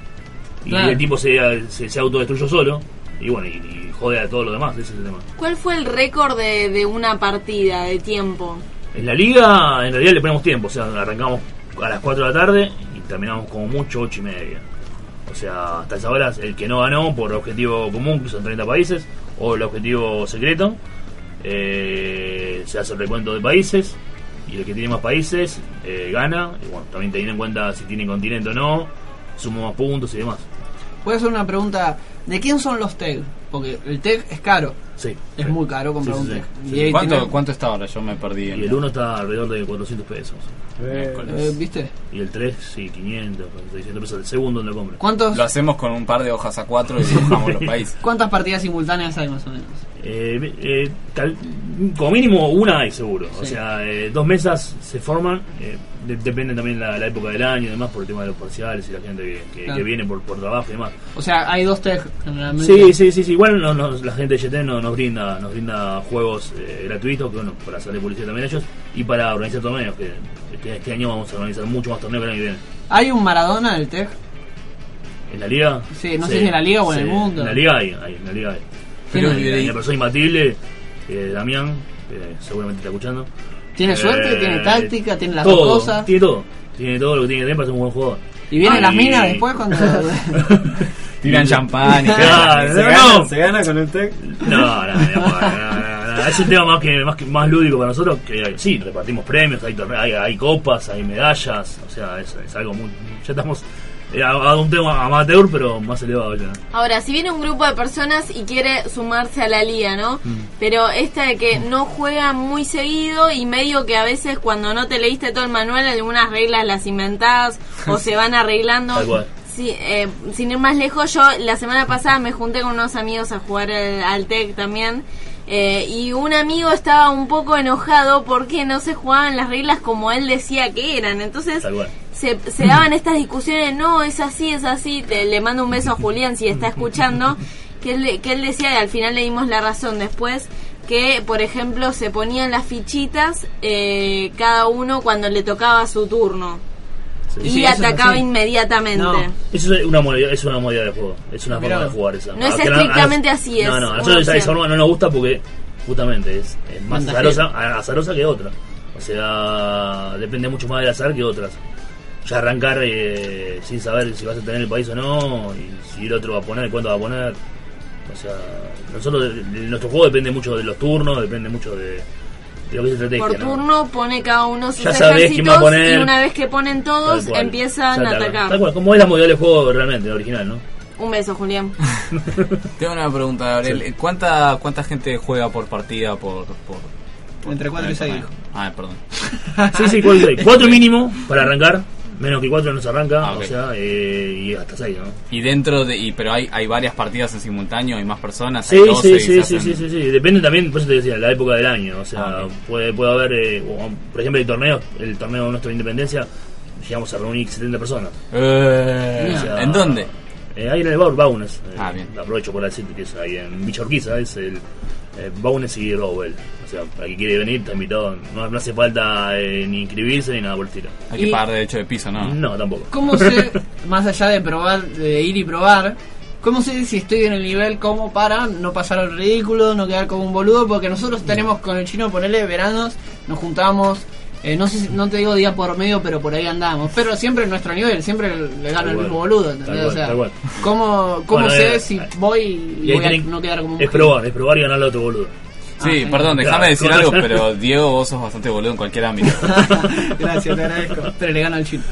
y Claro. el tipo se, se, se autodestruyó solo y bueno, y, y jode a todo lo demás, ese es el tema. ¿Cuál fue el récord de, de una partida de tiempo? En la liga, en realidad le ponemos tiempo, o sea, arrancamos a las 4 de la tarde y terminamos como mucho 8 y media. O sea, hasta esa hora el que no ganó por objetivo común, que son 30 países, o el objetivo secreto, eh, se hace el recuento de países y el que tiene más países eh, gana. Y bueno, también teniendo en cuenta si tiene continente o no, suma más puntos y demás. Voy a hacer una pregunta. ¿De quién son los TEG? Porque el TEG es caro. Sí. Es muy caro comprar Sí, sí, un. TEG. Sí. Y ahí ¿Cuánto, tiene- ¿Cuánto está ahora? Yo me perdí. en Y el la- 1 está alrededor de 400 pesos. eh, ¿Viste? Y el 3, sí, 500, 600 pesos. El segundo donde lo compre. ¿Cuántos, Lo hacemos con un par de hojas a cuatro y dibujamos los [laughs] países. ¿Cuántas partidas simultáneas hay más o menos? Eh, eh, tal- como mínimo una hay seguro. O sea, eh, dos mesas se forman. eh, de- depende también la, la época del año y demás por el tema de los parciales y la gente que, que- Claro. que viene por, por trabajo y demás. O sea, hay dos TEG generalmente. Sí, sí, sí, sí. Igual no- no- la gente de YT no, nos brinda nos brinda juegos eh, gratuitos, que bueno, para hacerle publicidad también a ellos y para organizar torneos. Que este, este año vamos a organizar mucho más torneos que el año que viene. ¿Hay un Maradona del TEG? ¿En la liga? Sí, no sé si en la liga o en el mundo. En la liga hay, hay, en la liga hay. Tiene- Hay una persona imbatible, eh, Damián, que seguramente está escuchando. ¿Tiene suerte? Eh, ¿Tiene táctica? ¿Tiene las todo, dos cosas? Tiene todo. Tiene todo lo que tiene que tener para ser un buen jugador. ¿Y vienen Ah, las minas después cuando.? [laughs] [laughs] Tiran champán y Claro, ¿Se, no, gana, no. ¿Se gana con el TEC? No, no, no, no, no, no. Es un tema más que más, que, más lúdico para nosotros. Que sí, repartimos premios, hay, hay, hay copas, hay medallas. O sea, es, es algo muy. Ya estamos eh, a, a un tema amateur, pero más elevado ya. Ahora, si viene un grupo de personas y quiere sumarse a la liga, ¿no? Mm. Pero esta de que no juegan muy seguido y medio que a veces cuando no te leíste todo el manual, algunas reglas las inventás o se van arreglando. Tal cual. Sí, eh, sin ir más lejos, yo la semana pasada me junté con unos amigos a jugar al, al TEC también. eh, y un amigo estaba un poco enojado porque no se jugaban las reglas como él decía que eran. Entonces Tal cual. Se, se daban estas discusiones, no, es así, es así. Te- le mando un beso a Julián si está escuchando. Que él, que él decía, y al final le dimos la razón después, que por ejemplo se ponían las fichitas eh, cada uno cuando le tocaba su turno. Sí. y Sí, eso es atacaba inmediatamente. No. Eso es una modalidad, es una modalidad de juego, es una Mirá. forma de jugar esa. No es Ah, estrictamente a- así, es No, no, a nosotros esa, opción. esa forma no nos gusta porque justamente es, es más azarosa, azarosa que otra. O sea, depende mucho más del azar que otras. Ya arrancar eh, sin saber si vas a tener el país o no, y si el otro va a poner, cuánto va a poner. O sea, nosotros, nuestro juego depende mucho de los turnos, depende mucho de, de lo que es estrategia. Por ¿no? turno pone cada uno sus Ya sabés quién va a ejércitos poner. y una vez que ponen todos cual. empiezan a atacar. Tal cual, como es la modalidad de juego realmente, la original, ¿no? Un beso, Julián. [laughs] Tengo una pregunta, Gabriel. ¿Cuánta, ¿Cuánta gente juega por partida por, por, por- Entre cuatro y por el seis. torneo? Ah, perdón. Sí, sí, cuatro, seis. [laughs] Cuatro mínimo para arrancar. Menos que cuatro no se arranca. Ah. O sea, eh, y hasta seis, ¿no? Y dentro de. Y, pero hay, hay varias partidas en simultáneo, hay más personas. Sí, hay 12 sí, sí, sí, hacen- sí, sí, sí. Depende también, por eso te decía, la época del año. O sea, Ah, puede, puede haber, eh, por ejemplo, el torneo, el torneo nuestro de independencia, llegamos a reunir 70 personas. Eh, O sea, ¿En dónde? Eh, ahí en el bar Baunes. eh, Ah, bien. Aprovecho por decir que es ahí en Villa Urquiza, es el Baunes y Rowell. O sea, para quien quiere venir, está invitado. No, no hace falta eh, ni inscribirse ni nada por el estilo. Hay que pagar derecho de piso, ¿no? No, tampoco. ¿Cómo sé, [laughs] más allá de probar, de ir y probar, cómo sé si estoy en el nivel como para no pasar al ridículo, no quedar como un boludo? Porque nosotros tenemos con el chino, ponerle veranos, nos juntamos, eh, no sé si- no te digo día por medio, pero por ahí andamos. Pero siempre en nuestro nivel, siempre le gana el mismo boludo, ¿entendés? o sea, tal cual. ¿cómo, cómo Bueno, sé eh, si eh, voy Y y voy a no quedar como un es probar, es probar y ganarle a otro boludo. Sí, Ah, perdón, claro. déjame decir Claro. algo, pero Diego, vos sos bastante boludo en cualquier ámbito. [laughs] Gracias, te agradezco. Pero le gano al chino.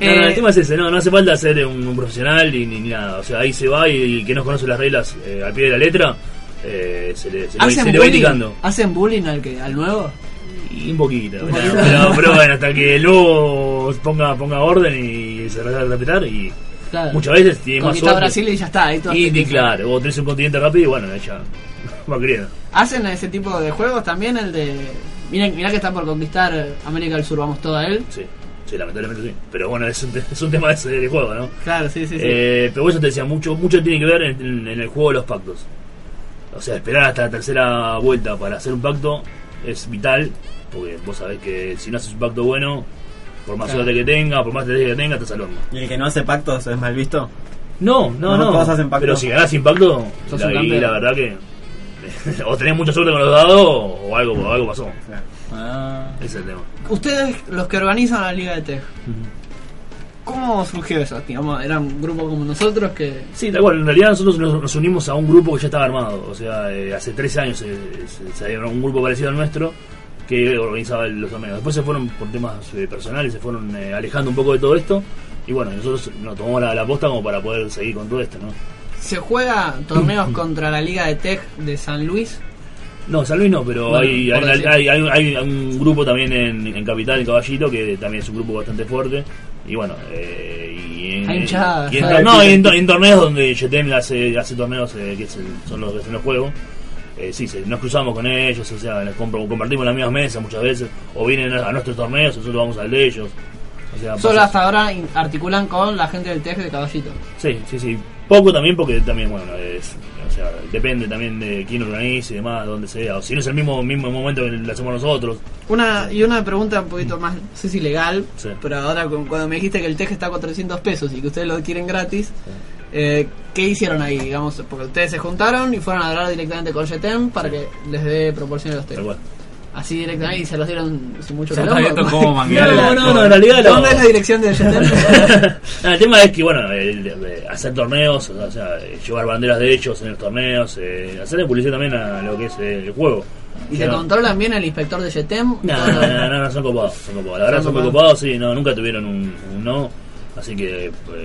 No, no, Eh, el tema es ese, no, no hace falta ser un, un profesional ni, ni nada. O sea, ahí se va y, el que no conoce las reglas eh, al pie de la letra, eh, se le, se ¿Hacen se le va bullying? indicando. ¿Hacen bullying al, que, al nuevo? Y un poquito. Un pero, poquito. pero- pero [laughs] bueno, hasta que el nuevo ponga, ponga orden y se haga respetar y Claro. muchas veces tiene más suerte. Brasil y ya está. Ahí Y, claro, vos tenés un continente rápido y bueno, ella ¿Hacen ese tipo de juegos también? El de. Miren, mirá que están por conquistar América del Sur, vamos todo a él. Sí, sí, lamentablemente sí. Pero bueno, es un, te- es un tema ese del juego, ¿no? Claro, sí, sí, sí. Eh, pero eso te decía, mucho, mucho tiene que ver en, en- en el juego de los pactos. O sea, esperar hasta la tercera vuelta para hacer un pacto es vital, porque vos sabés que si no haces un pacto bueno, por más Claro. suerte que tenga, por más estrategia que tenga, estás al horno. ¿Y el que no hace pactos es mal visto? No, no, No, no. todos hacen pacto. Pero si ganás sin pacto, Sos la, campeón. la verdad que. [laughs] o tenés mucha suerte con los dados, o algo, o algo pasó. Ah. Ese es el tema. Ustedes, los que organizan la Liga de Tech, ¿cómo surgió eso? Digamos, ¿Era un grupo como nosotros que.? Sí, tal cual. En realidad nosotros nos, nos unimos a un grupo que ya estaba armado. O sea, eh, hace 13 años se, se, se un grupo parecido al nuestro que organizaba los torneos. Después se fueron por temas eh, personales, se fueron eh, alejando un poco de todo esto. Y bueno, nosotros nos tomamos la, la posta como para poder seguir con todo esto, ¿no? ¿Se juega torneos contra la Liga de Tech de San Luis? No, San Luis no, pero Bueno, hay, hay, hay, un grupo también en, en Capital, en Caballito, que también es un grupo bastante fuerte. Y bueno, eh, y en, Hay hinchada, y en- ¿sabes? no, en, en torneos donde Jetem hace, hace torneos eh, que son los que hacen los juegos. Eh, sí, nos cruzamos con ellos, o sea, les compro- compartimos las mismas mesas muchas veces, o vienen a, nuestros torneos, nosotros vamos al de ellos. O sea, Solo hasta ahora articulan con la gente del Tech de Caballito. Sí, sí, sí. Poco también porque también, bueno, es, o sea, depende también de quién organice y demás, dónde sea. O si no es el mismo, mismo momento que lo hacemos nosotros. Una y una pregunta un poquito más, no sé si legal, Sí. pero ahora cu- cuando me dijiste que el Tech está a 400 pesos y que ustedes lo quieren gratis, eh, ¿qué hicieron ahí? Digamos, porque ustedes se juntaron y fueron a hablar directamente con Jetem para que les dé proporciones a los Tech. Así directamente y se los dieron sin mucho manguear No, no, no, en realidad lo- ¿Dónde es la dirección de [laughs] el tema es que, bueno, el- el- hacer torneos, o sea, eh, llevar banderas de ellos en los torneos, eh, hacerle publicidad también a lo que es eh, el juego. ¿Y te No, controlan bien el inspector de Jetem? No, no, no, son copados, son copados. La verdad Son muy copados. copados, sí, no, nunca tuvieron un, un no, así que, pues,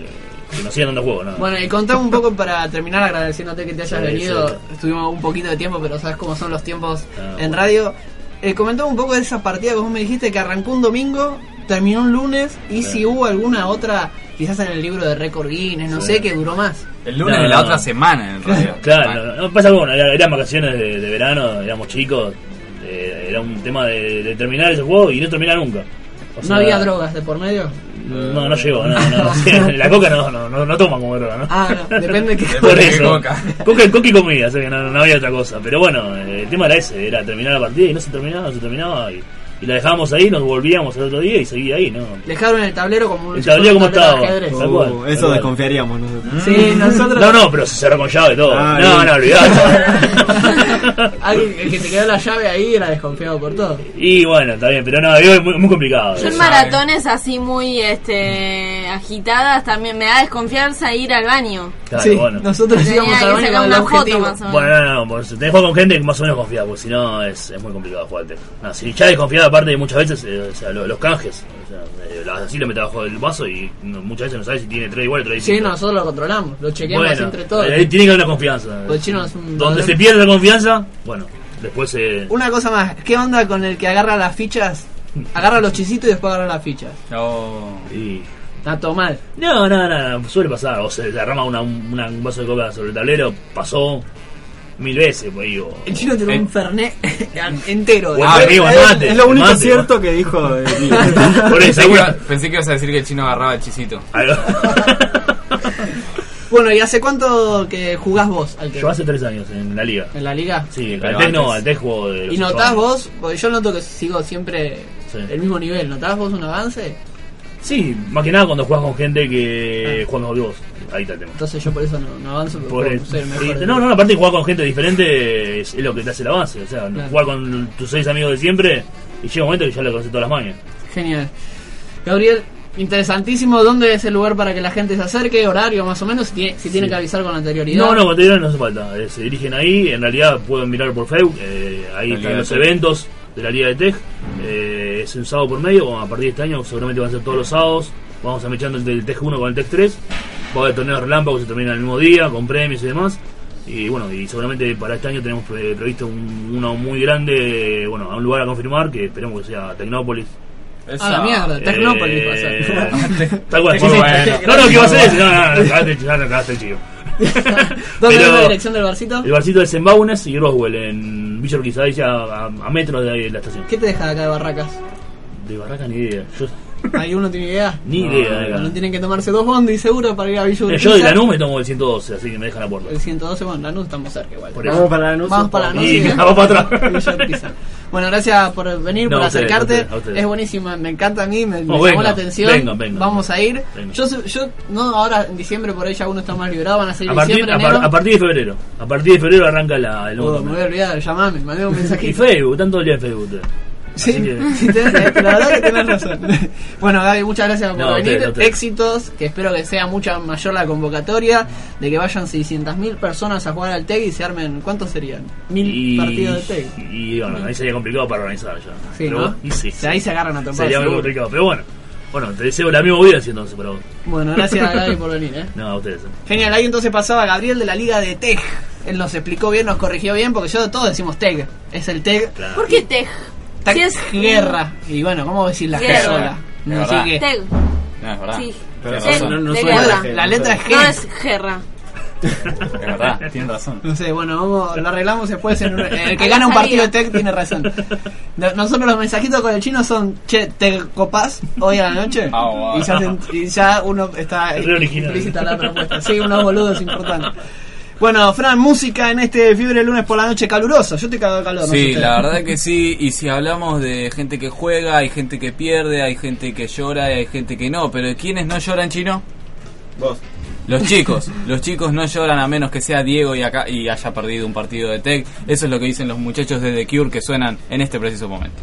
que nos sigan dando juego, ¿no? Bueno, y contame un poco para terminar agradeciéndote que te hayas Sí, venido. sí. Estuvimos un poquito de tiempo, pero sabes cómo son los tiempos Ah, en bueno. radio. Eh, comentame un poco de esa partida que vos me dijiste que arrancó un domingo, terminó un lunes, y Sí. si hubo alguna otra, quizás en el libro de récord Guinness, no Sí. sé, que duró más. El lunes No, de la no. otra semana, en realidad. Claro, no, no, pasa bueno, era- eran vacaciones de, de verano, éramos chicos, eh, era un tema de, de terminar ese juego y no terminar nunca. O ¿No había drogas de por medio? No, no llegó, no, no. [laughs] Sí, la coca no, no, no, no toman como droga, ¿no? Ah, no, depende de qué. Por de eso. coca. Coca, coca y comida, así que no, no había otra cosa. Pero bueno, el tema era ese, era terminar la partida y no se terminaba, no se terminaba. Y, y la dejábamos ahí, nos volvíamos el otro día y seguía ahí, ¿no? Dejaron el tablero como El tablero un como tablero de estaba. ajedrez. Tal cual, Uh, eso cual. desconfiaríamos nosotros. Sí, nosotros. No, no, pero se cerró con llave y todo. Ah, no, no, olvidate. [laughs] Alguien el que te quedó la llave ahí era desconfiado por todo. y bueno, está bien, pero no, es muy, muy complicado. Yo en maratones así muy este agitadas también me da desconfianza ir al baño. Claro, sí, bueno. nosotros Tenía íbamos al baño sacar con el una foto objetivo. más o menos. Bueno, no, no, pues, tenés que jugar con gente que más o menos confía, porque si no es, es muy complicado jugarte. No, si ya desconfiado, aparte de muchas veces, eh, o sea, lo- los canjes, o sea, eh, así lo metes abajo del vaso y no- muchas veces no sabes si tiene tres igual o tres Sí, distintos. nosotros lo controlamos, lo chequeamos Bueno, entre todos. eh, tiene que haber una confianza. Pues el chino es un Donde se pierde la confianza, bueno, después se... Una cosa más, ¿qué onda con el que agarra las fichas? Agarra los chisitos y después agarra las fichas. No. y- Está todo mal. No, no, no, suele pasar. O se derrama una, una- un vaso de coca sobre el tablero, pasó mil veces, pues digo. El chino tiene Eh. un fernet [laughs] entero. Bueno, Ah, amigo, es, es lo único mate, cierto que dijo. [laughs] eh. [laughs] Por eso, Pensé que, bueno. iba- pensé que ibas a decir que el chino agarraba el chisito. Bueno, ¿y hace cuánto que jugás vos al Yo hace tres años en la liga. ¿En la liga? Sí, al Tec no, antes- al Tec juego de los ¿Y notás vos? Porque yo noto que sigo siempre Sí. el mismo nivel. ¿Notás vos un avance? Sí, más que nada cuando juegas con gente que juega mejor que vos. Ahí está el tema. Entonces yo por eso no, no avanzo. porque Por puedo el- ser mejor. sí, no, no, aparte jugar con gente diferente es, es lo que te hace el avance. O sea, Claro. jugar con tus seis amigos de siempre y llega un momento que ya le conoces todas las mañas. Genial. Gabriel, interesantísimo. ¿Dónde es el lugar para que la gente se acerque? ¿Horario más o menos? Si tiene, si tiene Sí. que avisar con anterioridad. No, no, material no hace falta. Eh, se dirigen ahí. En realidad pueden mirar por Facebook. eh, ahí están los eventos de la Liga de Tech. Eh, es un sábado por medio. A partir de este año seguramente van a ser todos los sábados. Vamos a mechando el del Tech 1 con el Tech 3. Va a haber torneos relámpagos que se terminan el mismo día, con premios y demás. Y bueno, y seguramente para este año tenemos pre- previsto un- uno muy grande, bueno, a un lugar a confirmar, que esperemos que sea Tecnópolis. Ah, la mierda, Tecnópolis va a ser. Tal cual. [laughs] Bueno. No, no, ¿qué va a ser ese? No, no, no, cagaste, el chivo. [laughs] ¿Dónde Pero- es la dirección del barcito? El barcito es en Baunes y Roswell, en Villa Urquiza, ahí ya a, a metros de ahí de la estación. ¿Qué te deja de acá de Barracas? De Barraca ni idea. Yo, ¿Hay uno tiene idea? ni No, idea. de acá. No tienen que tomarse dos bondis seguro para ir a Villa Eh. Yo de Lanús me tomo el 112, así que me dejan la puerta. El 112, bueno, Lanús estamos cerca igual. Por. Vamos para Lanús. Vamos para Lanús. Y vamos para atrás. Bueno, gracias por venir, No, por a ustedes, acercarte. a ustedes, a ustedes. Es buenísima, me encanta a mí, me, me No, llamó la atención. vengan, vengan. Vamos a ir. Yo, yo, no, ahora en diciembre por ahí ya uno está más liberado, van a salir A en partir, diciembre, a, par- enero. a partir de febrero. A partir de febrero arranca la, el Oh, nuevo me voy a olvidar, llamame, mandé un [laughs] Y mensajito. Facebook, están todo el día en Facebook ustedes. Sí, Así que- sí, tenés- la verdad que tenés razón. [laughs] Bueno, Gaby, muchas gracias por No, a venir. a. Éxitos, que espero que sea mucha mayor la convocatoria, de que vayan 600.000 personas a jugar al TEG y se armen, ¿cuántos serían? Mil Y, partidos de TEG. y bueno, ahí sería complicado para organizar ya. Sí, Pero ¿no? y sí, ahí se agarran a trompadas, Sería muy complicado, pero bueno. Bueno, te deseo la misma audiencia entonces para vos. Bueno, gracias [laughs] Gaby por venir, ¿eh? No, a ustedes. eh. Genial, ahí entonces pasaba Gabriel de la Liga de TEG. Él nos explicó bien, nos corrigió bien, porque yo todos decimos TEG. Es el TEG. Claro. ¿Por qué Tej? TEG Si es guerra. Y bueno, ¿cómo decir la G sola? No Es sé verdad. qué. Tej. No, es verdad. Sí. Pero Tienes Sí. razón. no, no de suena. G, La no letra es No G. es guerra. Es verdad, tienes razón. No sé, bueno, vamos, lo arreglamos después. En un- [laughs] el que gana un partido de. TEG tiene razón. No- Nosotros los mensajitos con el chino son, che, ¿te copás hoy a la noche? Ah, y, ya se- y ya uno está implícita la respuesta. Sí, unos boludos importantes. Bueno, Fran, música en este Fiebre lunes por la noche caluroso. Yo te cago de calor. no sé Sí, la verdad [laughs] que sí. Y si hablamos de gente que juega, hay gente que pierde, hay gente que llora y hay gente que no. Pero ¿quiénes no lloran, chino? Vos. Los chicos. [laughs] Los chicos no lloran a menos que sea Diego y, acá, y haya perdido un partido de Tech. Eso es lo que dicen los muchachos de The Cure que suenan en este preciso momento.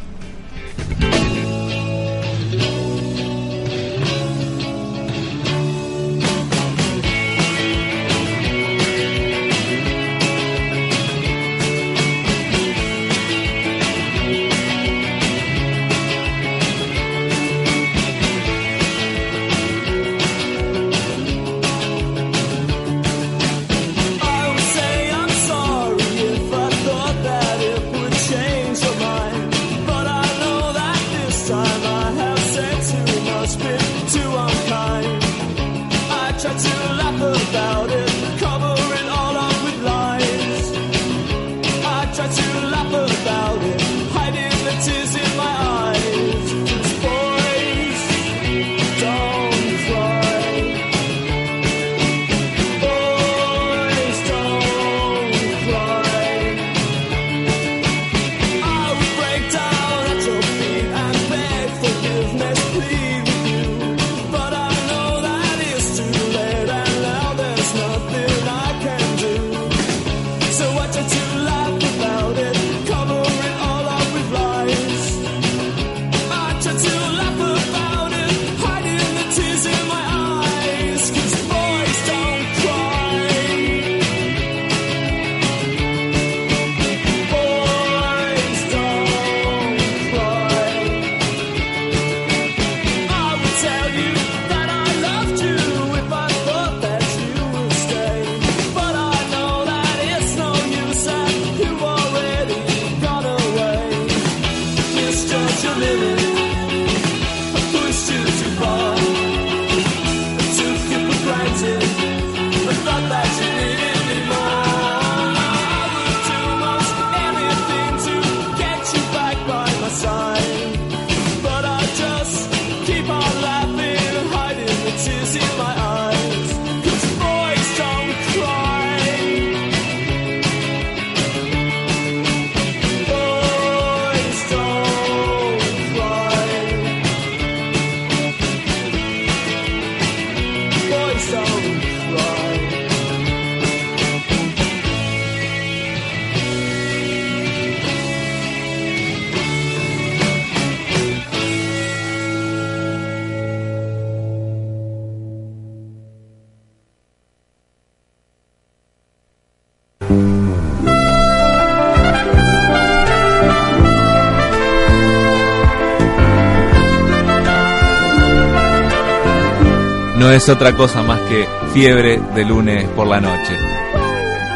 Es otra cosa más que fiebre de lunes por la noche.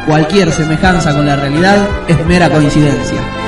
Cualquier semejanza con la realidad es mera coincidencia.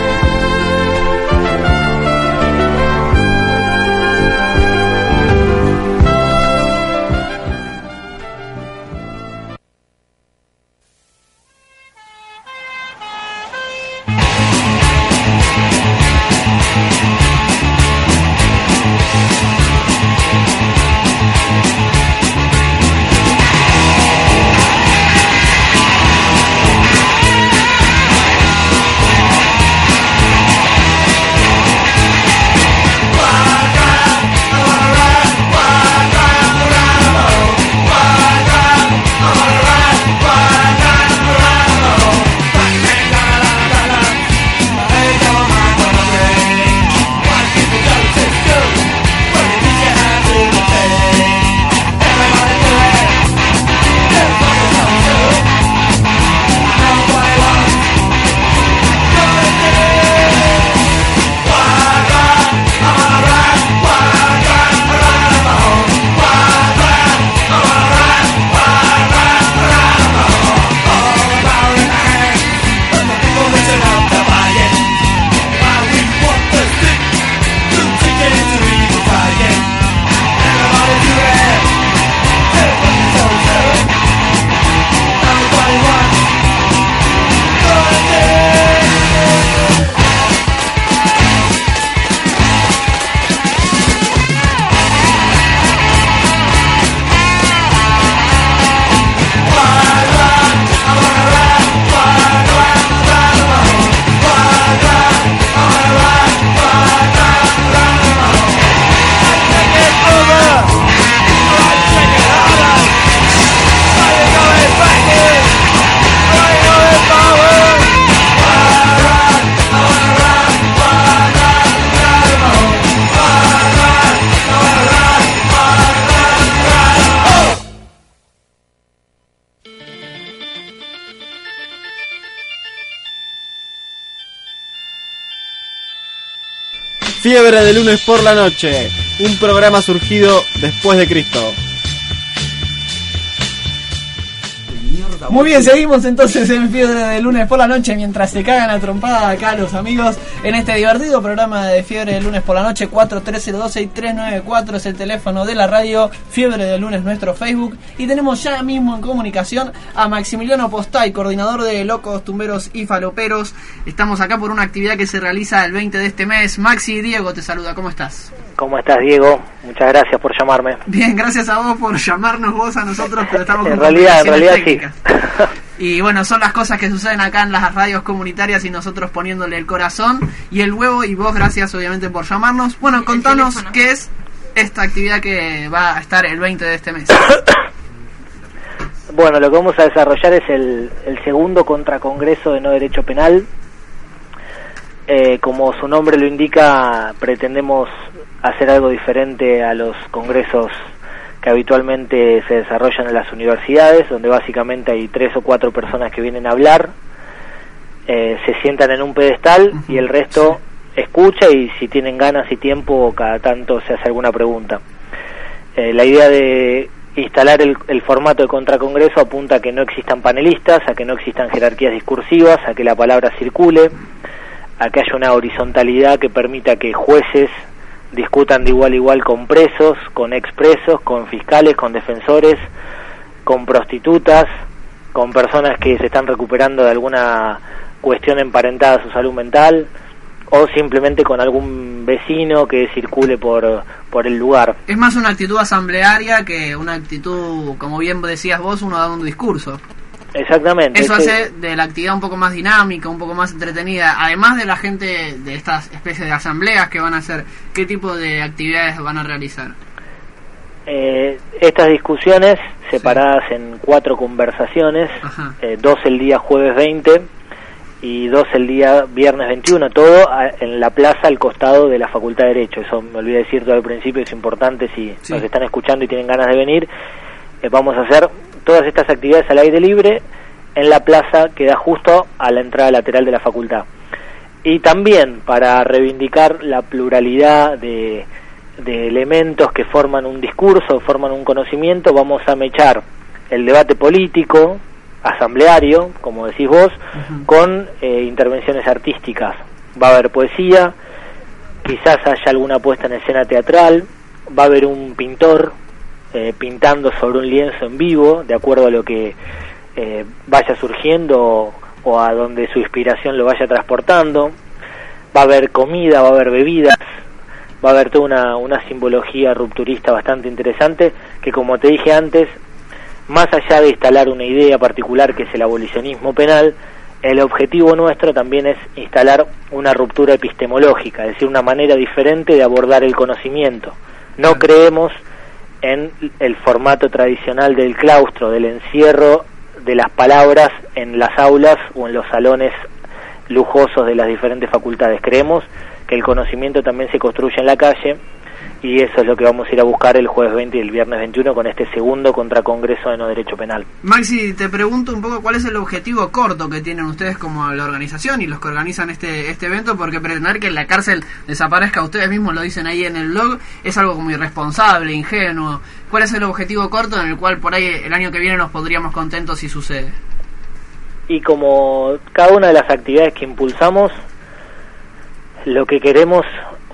Lunes por la noche, un programa surgido después de Cristo. Muy bien, seguimos entonces en Fiebre de lunes por la noche mientras se cagan a trompada acá los amigos en este divertido programa de Fiebre de lunes por la noche. 43026394 es el teléfono de la radio, Fiebre de lunes nuestro Facebook. Y tenemos ya mismo en comunicación a Maximiliano Postay, coordinador de Locos, Tumberos y Faloperos. Estamos acá por una actividad que se realiza el 20 de este mes. Maxi Diego te saluda, ¿cómo estás? ¿Cómo estás, Diego? Muchas gracias por llamarme. Bien, gracias a vos por llamarnos vos a nosotros, pero estamos En con realidad, en realidad sí. Y bueno, son las cosas que suceden acá en las radios comunitarias y nosotros poniéndole el corazón y el huevo y vos gracias obviamente por llamarnos. Bueno, contanos qué es esta actividad que va a estar el 20 de este mes. [coughs] Bueno, lo que vamos a desarrollar es el, el segundo contracongreso de no derecho penal. Eh, como su nombre lo indica, pretendemos hacer algo diferente a los congresos que habitualmente se desarrollan en las universidades, donde básicamente hay tres o cuatro personas que vienen a hablar, eh, se sientan en un pedestal y el resto escucha y si tienen ganas y tiempo cada tanto se hace alguna pregunta. Eh, la idea de instalar el, el formato de contracongreso apunta a que no existan panelistas, a que no existan jerarquías discursivas, a que la palabra circule, que haya una horizontalidad que permita que jueces discutan de igual a igual con presos, con expresos, con fiscales, con defensores, con prostitutas, con personas que se están recuperando de alguna cuestión emparentada a su salud mental o simplemente con algún vecino que circule por, por el lugar. Es más una actitud asamblearia que una actitud, como bien decías vos, uno da un discurso. Exactamente. Eso hace de la actividad un poco más dinámica, un poco más entretenida. Además de la gente de estas especies de asambleas que van a hacer, ¿qué tipo de actividades van a realizar? Eh, estas discusiones separadas en cuatro conversaciones, Ajá. eh, dos el día jueves 20 y dos el día viernes 21, todo a- en la plaza al costado de la Facultad de Derecho. Eso me olvidé decir todo al principio, es importante si Sí. los están escuchando y tienen ganas de venir. eh, vamos a hacer todas estas actividades al aire libre en la plaza que da justo a la entrada lateral de la facultad. Y también para reivindicar la pluralidad de, de elementos que forman un discurso, forman un conocimiento, vamos a mechar el debate político, asambleario, como decís vos, con eh, intervenciones artísticas. Va a haber poesía, quizás haya alguna puesta en escena teatral, va a haber un pintor eh, pintando sobre un lienzo en vivo, de acuerdo a lo que eh, vaya surgiendo o, a donde su inspiración lo vaya transportando. Va a haber comida, va a haber bebidas, va a haber toda una, una simbología rupturista bastante interesante que, como te dije antes, más allá de instalar una idea particular que es el abolicionismo penal, el objetivo nuestro también es instalar una ruptura epistemológica, es decir, una manera diferente de abordar el conocimiento. No creemos en el formato tradicional del claustro, del encierro de las palabras en las aulas o en los salones lujosos de las diferentes facultades. Creemos que el conocimiento también se construye en la calle y eso es lo que vamos a ir a buscar el jueves 20 y el viernes 21 con este segundo contracongreso de no derecho penal. Maxi, te pregunto un poco cuál es el objetivo corto que tienen ustedes como la organización y los que organizan este, este evento, porque pretender que la cárcel desaparezca, ustedes mismos lo dicen ahí en el blog, es algo como irresponsable, ingenuo. ¿Cuál es el objetivo corto en el cual por ahí el año que viene nos pondríamos contentos si sucede? Y como cada una de las actividades que impulsamos, lo que queremos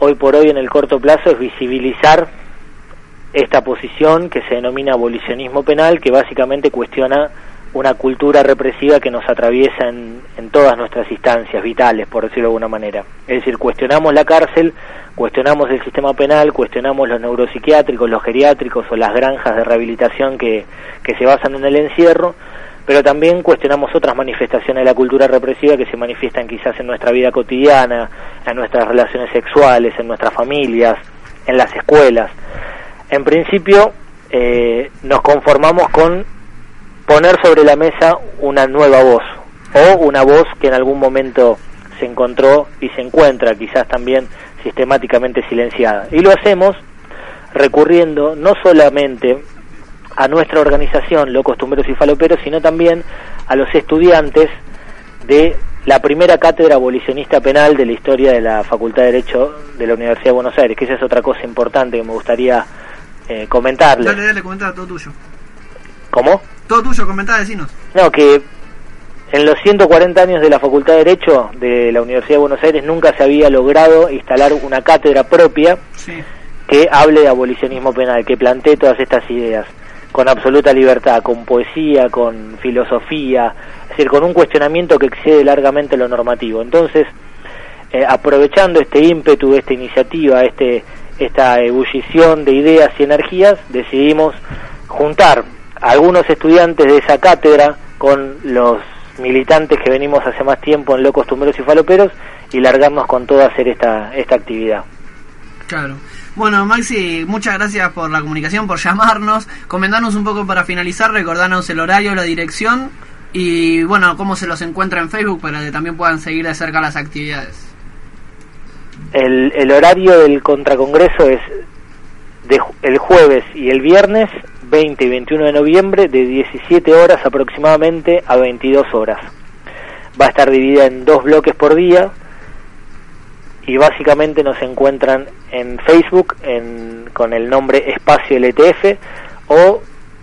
hoy por hoy en el corto plazo es visibilizar esta posición que se denomina abolicionismo penal, que básicamente cuestiona una cultura represiva que nos atraviesa en, todas nuestras instancias vitales, por decirlo de alguna manera. Es decir, cuestionamos la cárcel, cuestionamos el sistema penal, cuestionamos los neuropsiquiátricos, los geriátricos o las granjas de rehabilitación que se basan en el encierro, pero también cuestionamos otras manifestaciones de la cultura represiva que se manifiestan quizás en nuestra vida cotidiana, en nuestras relaciones sexuales, en nuestras familias, en las escuelas. En principio, eh, nos conformamos con poner sobre la mesa una nueva voz o una voz que en algún momento se encontró y se encuentra quizás también sistemáticamente silenciada. Y lo hacemos recurriendo no solamente a nuestra organización, Locos Tumberos y Faloperos, sino también a los estudiantes de la primera cátedra abolicionista penal de la historia de la Facultad de Derecho de la Universidad de Buenos Aires, que esa es otra cosa importante que me gustaría eh, comentarles. Dale, dale, comentá, todo tuyo. ¿Cómo? Todo tuyo, comentá, decinos. No, que en los 140 años de la Facultad de Derecho de la Universidad de Buenos Aires nunca se había logrado instalar una cátedra propia Sí. que hable de abolicionismo penal, que plantee todas estas ideas con absoluta libertad, con poesía, con filosofía, es decir, con un cuestionamiento que excede largamente lo normativo. Entonces, eh, aprovechando este ímpetu, esta iniciativa, este, esta ebullición de ideas y energías, decidimos juntar algunos estudiantes de esa cátedra con los militantes que venimos hace más tiempo en Locos Tumberos y Faloperos y largarnos con todo a hacer esta, esta actividad. Claro. Bueno, Maxi, muchas gracias por la comunicación, por llamarnos. Comentarnos un poco para finalizar, recordarnos el horario, la dirección y, bueno, cómo se los encuentra en Facebook para que también puedan seguir de cerca las actividades. El, el horario del contracongreso es de, el jueves y el viernes 20 y 21 de noviembre de 17 horas aproximadamente a 22 horas. Va a estar dividida en dos bloques por día y básicamente nos encuentran en Facebook en, con el nombre Espacio LTF o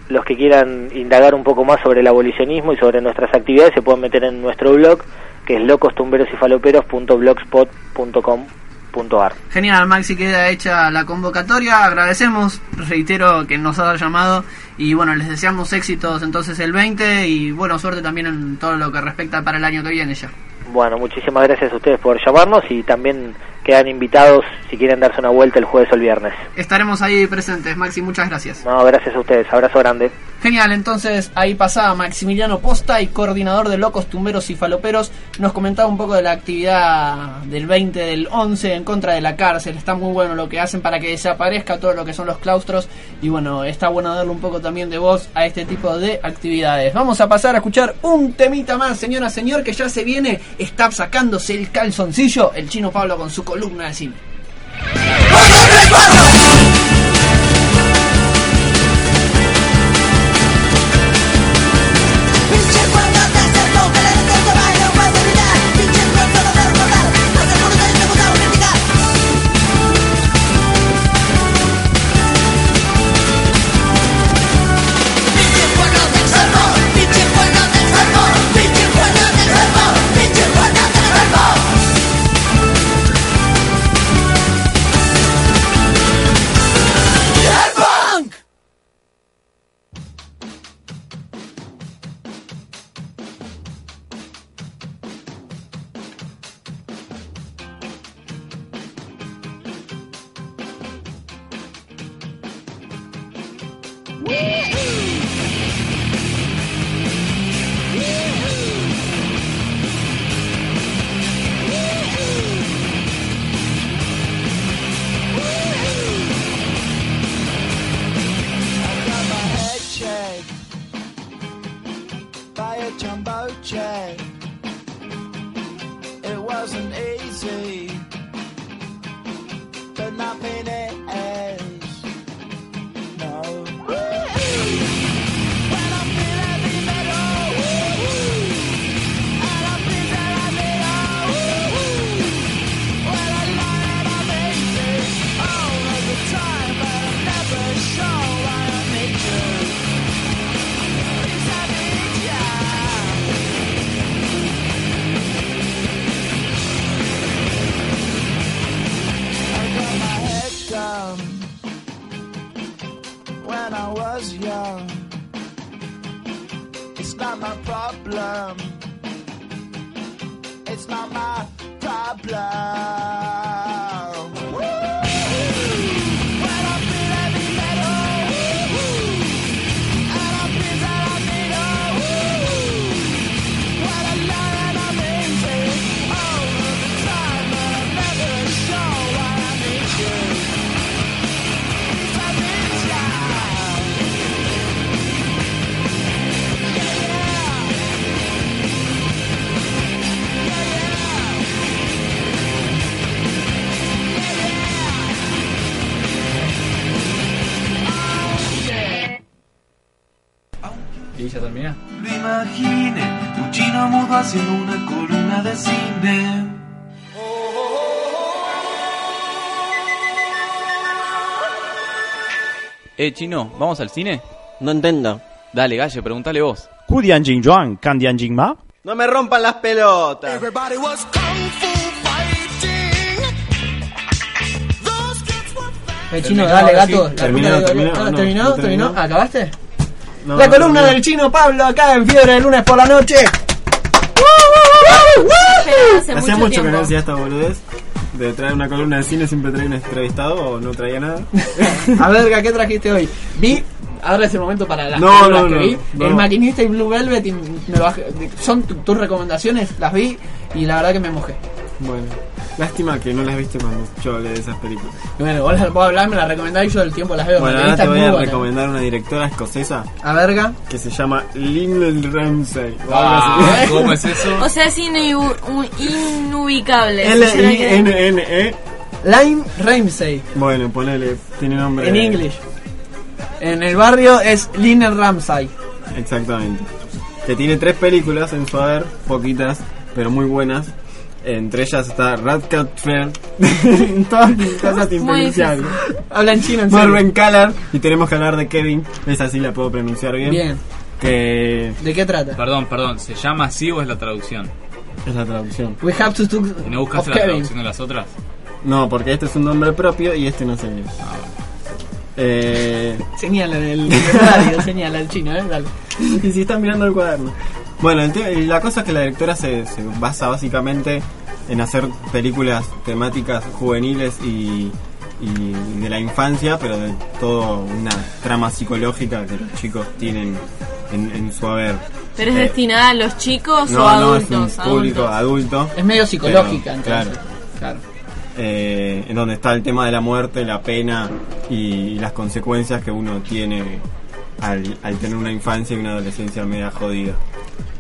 los que quieran indagar un poco más sobre el abolicionismo y sobre nuestras actividades se pueden meter en nuestro blog que es locostumberosifaloperos.blogspot.com.ar. Genial, Maxi, queda hecha la convocatoria. Agradecemos, reitero, que nos haya llamado. Y bueno, les deseamos éxitos entonces el 20 y bueno, suerte también en todo lo que respecta para el año que viene ya. Bueno, muchísimas gracias a ustedes por llamarnos y también quedan invitados si quieren darse una vuelta el jueves o el viernes. Estaremos ahí presentes, Maxi, muchas gracias. No, gracias a ustedes, abrazo grande. Genial, entonces ahí pasaba Maximiliano Posta y coordinador de Locos Tumberos y Faloperos. Nos comentaba un poco de la actividad del 20 del 11 en contra de la cárcel. Está muy bueno lo que hacen para que desaparezca todo lo que son los claustros. Y bueno, está bueno darle un poco también de voz a este tipo de actividades. Vamos a pasar a escuchar un temita más, señora, señor, que ya se viene. Está sacándose el calzoncillo el chino Pablo con su columna de cine. by when I was young. It's not my problem. It's not my problem. ¿Y ya termina? Lo imagine, un chino mudo haciendo una columna de cine. Eh, chino, ¿vamos al cine? No entiendo. Dale, Galle, preguntale vos. Kudian Jing Juan, Kandian Jing Ma. No me rompan las pelotas. Everybody was kung fu fighting. El chino, Terminó, dale, ahora gato. sí. La Terminó, puta de- terminó, no, ¿Terminó? no ¿Terminó? terminó. ¿Acabaste? No, la no columna del chino Pablo acá en Fiebre de lunes por la noche. Hacía mucho que no decía esta boludez. De traer una columna de cine siempre traía un entrevistado o no traía nada. [laughs] A ver, ¿qué trajiste hoy? Vi, ahora es el momento para las No, no, que no, vi. no. El maquinista y Blue Velvet y me bajé- son tu- tus recomendaciones, las vi y la verdad que me mojé. Bueno, lástima que no las viste cuando yo hablé de esas películas. Bueno, vos, las- vos hablar, me las recomendáis, yo del tiempo las veo. Bueno, ahora te voy a buena. recomendar una directora escocesa A verga. que se llama Lynn Ramsey. o Ah, así. ¿cómo es eso? O sea, es inu- un- inubicable. L-I-N-N-E. Lime Ramsey. Bueno, ponele, tiene nombre. en English. En el barrio es Lynn Ramsay. Exactamente. Que tiene tres películas en su haber, poquitas, pero muy buenas. Entre ellas está Radcat Fair, [laughs] todas cosas impronunciables. Habla en chino, en. Marvin Callar, y tenemos que hablar de Kevin, esa sí la puedo pronunciar bien. Bien. Que ¿De qué trata? Perdón, perdón, ¿se llama así o es la traducción? Es la traducción. We have to talk ¿Y no buscaste of la Kevin. traducción de las otras? No, porque este es un nombre propio y este no sé. Eh, Señala el [laughs] radio, señala el chino, ¿eh? Dale. [laughs] y si están mirando el cuaderno. Bueno, el la cosa es que la directora se, se basa básicamente en hacer películas temáticas juveniles y, y de la infancia, pero de todo una trama psicológica que los chicos tienen en, en su haber. ¿Pero es Eh, destinada a los chicos no, o no, es adultos? un público Adultos. adulto. Es medio psicológica, pero, entonces. Claro. Eh, en donde está el tema de la muerte, la pena y, las consecuencias que uno tiene al, al tener una infancia y una adolescencia media jodida.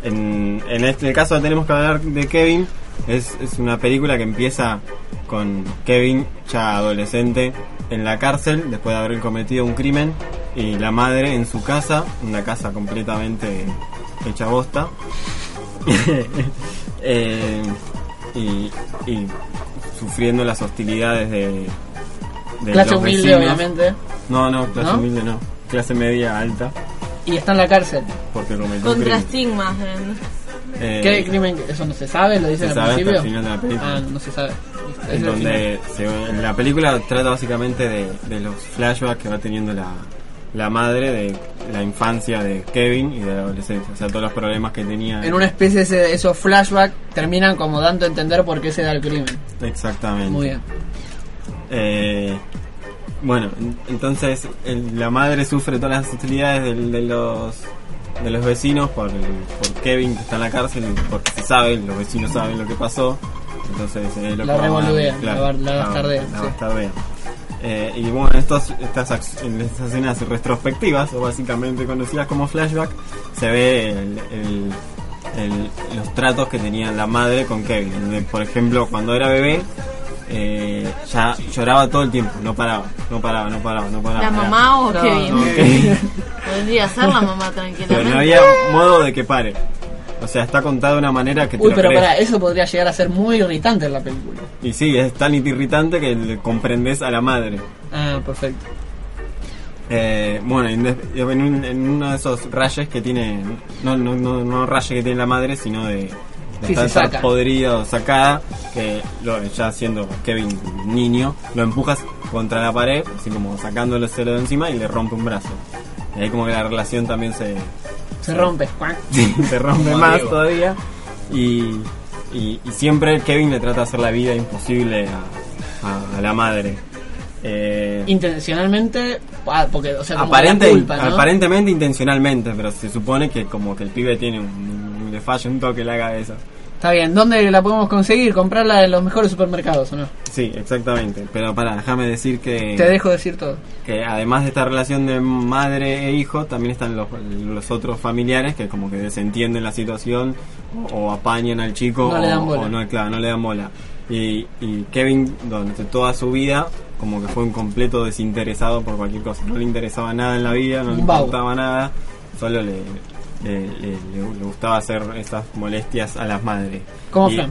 En, en este caso tenemos que hablar de Kevin. Es, es una película que empieza con Kevin ya adolescente en la cárcel después de haber cometido un crimen y la madre en su casa, una casa completamente hecha bosta. [laughs] Eh, y, y sufriendo las hostilidades de, de Clase los humilde, vecinos. obviamente. No, no, clase ¿No? humilde no. Clase media alta, Y está en la cárcel. porque cometió un Contra crimen. estigmas. eh. Eh, ¿Qué crimen? ¿Eso no se sabe? ¿Lo dicen se al sabe hasta principio? el final de la película. Ah, no se sabe. Es en donde se- en la película trata básicamente de, de los flashbacks que va teniendo la, la madre de la infancia de Kevin y de la adolescencia, o sea, todos los problemas que tenía. En una especie de ese- esos flashbacks terminan como dando a entender por qué se da el crimen. Exactamente. Muy bien. Eh, bueno, en- entonces el- la madre sufre todas las hostilidades del- de, los de los vecinos por, Kevin que está en la cárcel, porque se sabe, los vecinos saben lo que pasó. Entonces eh, lo La que revoludean, claro, la la sí. Eh, y bueno, estos, estas, estas escenas retrospectivas, o básicamente conocidas como flashback, se ve el- el- el- los tratos que tenía la madre con Kevin. Por ejemplo, cuando era bebé, eh, ya lloraba todo el tiempo, no paraba, no paraba, no paraba, no paraba. ¿La mamá o Kevin? no. Podría [laughs] [laughs] ser la mamá Pero tranquilamente. no había modo de que pare. O sea, está contado de una manera que te Uy, pero para eso podría llegar a ser muy irritante en la película. Y sí, es tan irritante que le comprendes a la madre. Ah, perfecto. Eh, bueno, en un- en uno de esos rayes que tiene, no, no, no, no rayes que tiene la madre, sino de, de Sí, estar, se saca. estar podrida o sacada, que lo, ya siendo Kevin niño, lo empujas contra la pared, así como sacándole celo de encima y le rompe un brazo. Y ahí como que la relación también se, Se rompe. Sí, se rompe [laughs] más Diego. todavía. Y, y, y siempre Kevin le trata de hacer la vida imposible a, a- a la madre. Eh, Intencionalmente, ah, porque, o sea, como aparente- culpa, ¿no? Aparentemente intencionalmente, pero se supone que como que el pibe tiene un- le falla un toque la cabeza. Está bien, ¿dónde la podemos conseguir? Comprarla en los mejores supermercados, ¿o no? Sí, exactamente. Pero para, déjame decir que... Te dejo decir todo. que además de esta relación de madre e hijo, también están los, los otros familiares que como que desentienden la situación o, o apañan al chico No o, le dan bola. o no, claro, no le dan bola. Y, y Kevin, durante toda su vida, como que fue un completo desinteresado por cualquier cosa. No le interesaba nada en la vida, no le importaba nada, solo le, le, le- le- le gustaba hacer esas molestias a las madres. Como Y-.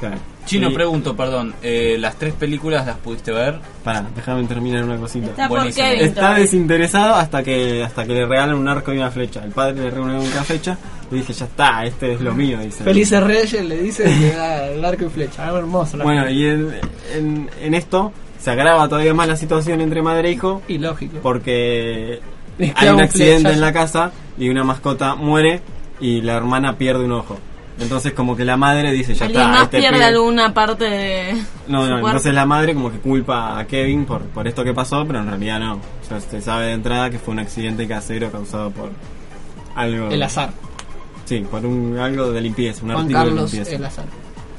Claro. Chino, Y- pregunto, perdón, eh, ¿las tres películas las pudiste ver? Pará, déjame terminar una cosita. Está por Buenísimo. Kevin. Está todavía. desinteresado hasta que hasta que le regalan un arco y una flecha. El padre le regala una flecha y dije, ya está, este es lo mío. Dice. Felices Reyes le dice que le da el arco y flecha. Algo hermoso. la Bueno, película. y en, en, en esto se agrava todavía más la situación entre madre e hijo y lógico. porque [laughs] hay un accidente flechazo. en la casa y una mascota muere y la hermana pierde un ojo. Entonces como que la madre dice, ya ¿Alguien está, más este pierde pibe- alguna parte de No, no, entonces la madre como que culpa a Kevin por, por esto que pasó, pero en realidad no. O sea, se sabe de entrada que fue un accidente casero causado por algo... El azar. Sí, por un, algo de limpieza, un Juan artículo Carlos de limpieza. el azar.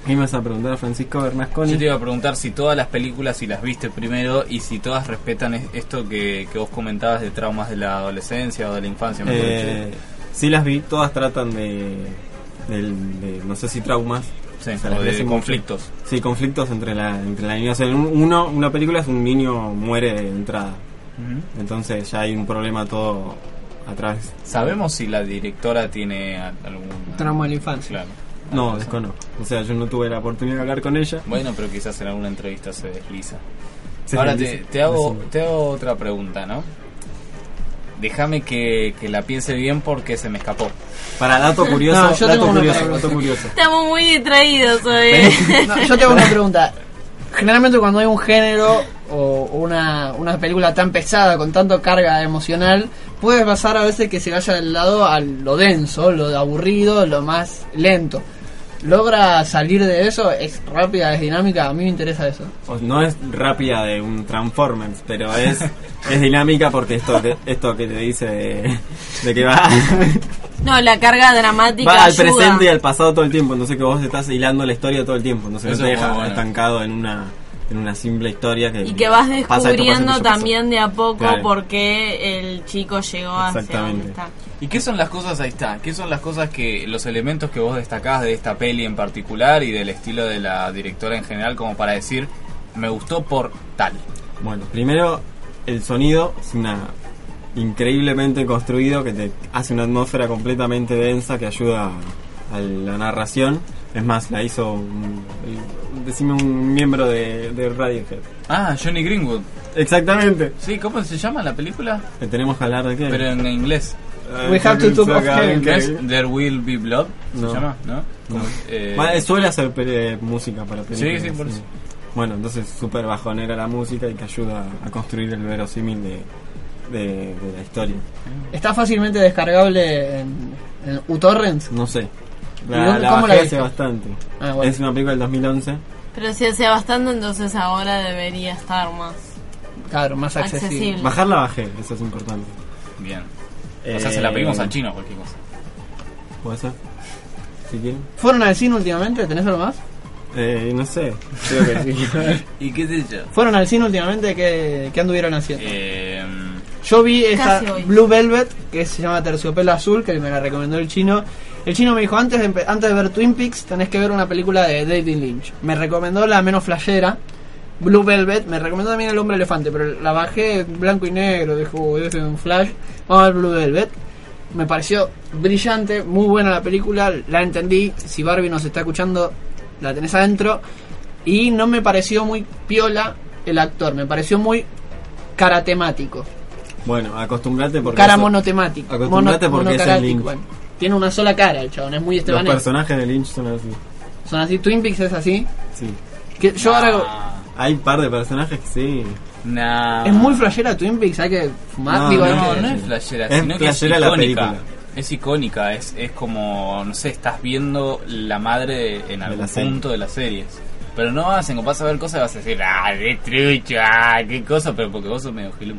¿Qué me vas a preguntar a Francisco Bernasconi? Yo te iba a preguntar si todas las películas, si las viste primero y si todas respetan es- esto que, que vos comentabas de traumas de la adolescencia o de la infancia. mejor Eh, sí las vi, todas tratan de, no sé si traumas. Sí, o vi de hace mucho. conflictos. Sí, conflictos entre la, entre la niña. O sea, en un- uno, una película es un niño muere de entrada. Entonces ya hay un problema todo atrás. ¿Sabemos si la directora tiene algún Trauma de la infancia. Claro. No, desconozco. O sea, yo no tuve la oportunidad de hablar con ella. Bueno, pero quizás en alguna entrevista se desliza. Se Ahora desliza. te, te hago, te hago otra pregunta, ¿no? déjame que, que la piense bien porque se me escapó. Para dato curioso, No, yo dato tengo curioso, dato. Estamos muy distraídos hoy. No, yo tengo una pregunta. Generalmente cuando hay un género o una, una película tan pesada, con tanto carga emocional, puede pasar a veces que se vaya del lado a lo denso, lo aburrido, lo más lento. ¿Logra salir de eso? ¿Es rápida, es dinámica? A mí me interesa eso. No es rápida de un Transformers, pero es, es dinámica porque esto que, esto que te dice de, de que va, No, la carga dramática va al ayuda. presente y al pasado todo el tiempo, entonces que vos estás hilando la historia todo el tiempo, entonces no muy deja bueno. estancado en una en una simple historia que Y que vas descubriendo también de a poco Claro. por qué el chico llegó hacia donde está. ¿Y qué son las cosas, ahí está, qué son las cosas que, los elementos que vos destacás de esta peli en particular y del estilo de la directora en general como para decir, me gustó por tal? Bueno, primero el sonido es una increíblemente construido que te hace una atmósfera completamente densa que ayuda a la narración. Es más, la hizo decime un miembro de, de Radiohead. Ah, Johnny Greenwood. Exactamente. Sí, ¿cómo se llama la película? ¿Que tenemos que hablar de qué? Pero en inglés. We have to talk of heaven. ¿No es There Will Be Blood? ¿Se No. llama? ¿No? No. Eh, suele hacer pele- música para películas. Sí, sí, por eso. Bueno, entonces súper bajonera la música y que ayuda a construir el verosímil de, de, de la historia. ¿Está fácilmente descargable en, en uTorrents? No sé. ¿Y La, la cómo la bajé hace bastante. Ah, bueno. Es una película del 2011. Pero si hacía bastante, entonces ahora debería estar más. Claro, más accesible. Accesible. Bajarla bajé, eso es importante. Bien. Eh, O sea, se la pedimos al chino cualquier cosa. ¿Puede ser? Si quieren. ¿Fueron al cine últimamente? ¿Tenés algo más? Eh, no sé. Creo que sí. [laughs] ¿Y qué sé yo? ¿Fueron al cine últimamente? ¿Qué, qué anduvieron haciendo? Eh, Yo vi esta. Blue Velvet, que se llama Terciopelo Azul, que me la recomendó el chino. El chino me dijo, antes de, antes de ver Twin Peaks, tenés que ver una película de David Lynch. Me recomendó la menos flashera, Blue Velvet. Me recomendó también El Hombre Elefante, pero la bajé en blanco y negro, dijo, "Uy, es un flash. Vamos a ver Blue Velvet. Me pareció brillante, muy buena la película, la entendí. Si Barbie nos está escuchando, la tenés adentro. Y no me pareció muy piola el actor, me pareció muy caratemático. Bueno, acostumbrate porque. cara eso- monotemático. Acostumbrate mono- porque es el Lynch. bueno. Tiene una sola cara el chabón, es muy Los estebanés. personajes de Lynch son así. Son así, Twin Peaks es así. Sí. Que yo ahora Hay un par de personajes que sí. Nah. es muy flashera Twin Peaks, hay que fumar, No, digo, No, que- no es flashera, Es sino que es la icónica. película. Es icónica, es, es como, no sé, estás viendo la madre en algún punto de las series. Pero no hacen, como vas a ver cosas y vas a decir, ah, de trucho, ah, qué cosa, pero porque vos sos medio gilum.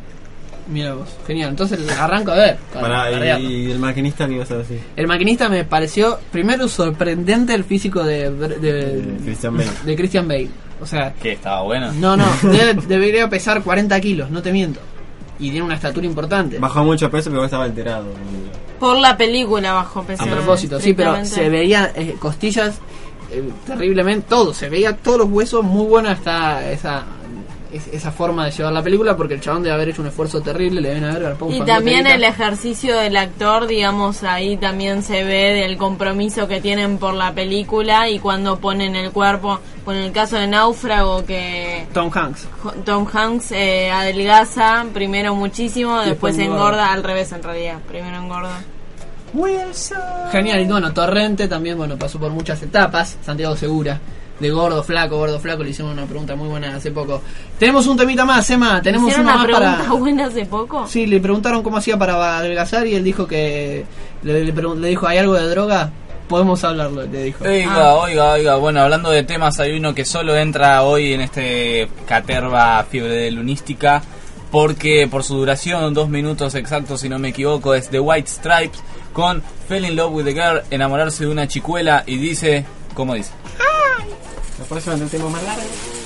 Mira vos, genial. Entonces arranco a ver. para y, y el maquinista que ibas a decir. El maquinista me pareció primero sorprendente el físico de, de, De Christian Bale. de Christian Bale. O sea, Que estaba bueno. no, no, [laughs] debe- debería pesar 40 kilos, no te miento. Y tiene una estatura importante. Bajó mucho peso pero estaba alterado. Por la película bajo peso. A propósito, sí, pero se veía eh, costillas eh, terriblemente, todo, se veía todos los huesos, muy buena está esa es- esa forma de llevar la película porque el chabón debe haber hecho un esfuerzo terrible, le deben haber garpado un Y también el ejercicio del actor, digamos, ahí también se ve del compromiso que tienen por la película y cuando ponen el cuerpo, con el caso de Náufrago que Tom Hanks. Tom Hanks eh, adelgaza primero muchísimo, después después engorda. engorda, al revés en realidad, primero engorda. Genial, y bueno, Torrente también, bueno, pasó por muchas etapas, Santiago Segura, de gordo, flaco, gordo, flaco, le hicimos una pregunta muy buena hace poco. Tenemos un temita más, Emma, tenemos ¿Hicieron una una más pregunta para... [laughs] buena hace poco? Sí, le preguntaron cómo hacía para adelgazar y él dijo que... Le, le pregun- le dijo, ¿hay algo de droga? Podemos hablarlo, le dijo. Oiga, oiga, oiga, bueno, hablando de temas, hay uno que solo entra hoy en este Caterva Fiebre de Lunística, porque por su duración, dos minutos exactos si no me equivoco, es The White Stripes con Fell in Love with the Girl, enamorarse de una chicuela y dice, ¿cómo dice? La próxima tenemos más larga.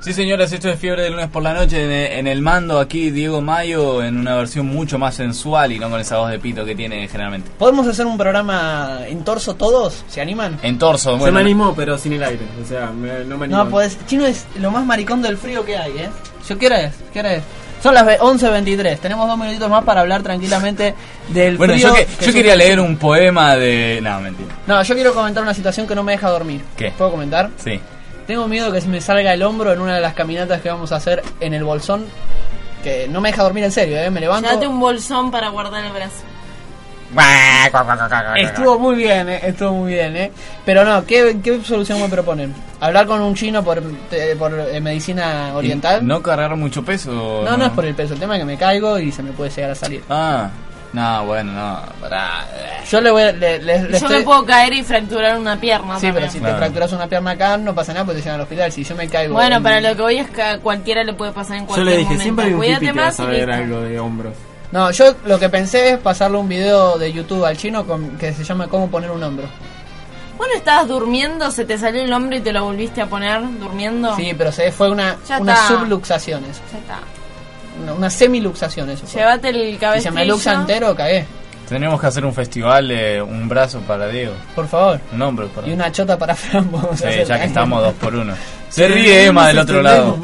Sí, señoras, esto es Fiebre de lunes por la noche. En, el mando aquí Diego Mayo en una versión mucho más sensual y no con esa voz de pito que tiene generalmente. ¿Podemos hacer un programa en torso todos? ¿Se animan? En torso, Se bueno. me animó, pero sin el aire. O sea, me- no me animó. No, pues Chino es lo más maricón del frío que hay, ¿eh? ¿Yo qué hora es? ¿Qué hora es? Son las ve- 11.23. Tenemos dos minutitos más para hablar tranquilamente del Bueno, frío. yo, que- que yo es quería un- leer un poema de... No, mentira. No, yo quiero comentar una situación que no me deja dormir. ¿Qué? ¿Puedo comentar? Sí. Tengo miedo que se me salga el hombro en una de las caminatas que vamos a hacer en el bolsón. Que no me deja dormir en serio, ¿eh? Me levanto. Llévate un bolsón para guardar el brazo. Estuvo muy bien, eh, estuvo muy bien, ¿eh? Pero no, ¿qué, qué solución me proponen? ¿Hablar con un chino por, eh, por eh, medicina oriental? ¿Y ¿No cargar mucho peso? No, no es por el peso, el tema es que me caigo y se me puede llegar a salir. Ah, no, bueno, no. Pará. Yo le voy a- le, le- le Yo estoy- me puedo caer y fracturar una pierna. Sí, pero si te fracturas una pierna acá no pasa nada porque te llevan al hospital. Si yo me caigo. Bueno, en- para lo que voy es que a cualquiera le puede pasar en Yo cualquier le dije, momento. siempre hay un Cuídate hippie que va a más y saber algo de hombros. No, yo lo que pensé es pasarle un video de YouTube al chino con, que se llama Cómo poner un hombro. Bueno, estabas durmiendo, se te salió el hombro y te lo volviste a poner durmiendo. Sí, pero se fue una, Ya unas está. subluxaciones. Ya está. Una, una semiluxación eso. fue. Llévate el Si se me luxa entero, cagué. Tenemos que hacer un festival de un brazo para Diego. Por favor. Un hombro para Y una chota para Fran. Sí, ya que estamos dos por uno. Se Sí, ríe Emma del otro lado.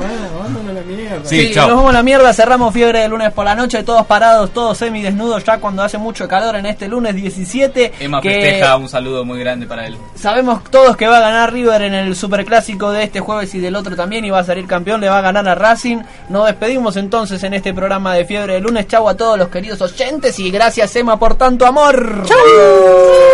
Mierda. Sí, Sí, chao. nos vamos a la mierda, cerramos fiebre de lunes por la noche, todos parados, todos semidesnudos ya cuando hace mucho calor en este lunes 17. Emma que festeja un saludo muy grande para él. Sabemos todos que va a ganar River en el superclásico de este jueves y del otro también y va a salir campeón, le va a ganar a Racing. Nos despedimos entonces en este programa de fiebre de lunes. Chau a todos los queridos oyentes y gracias Emma por tanto amor. ¿No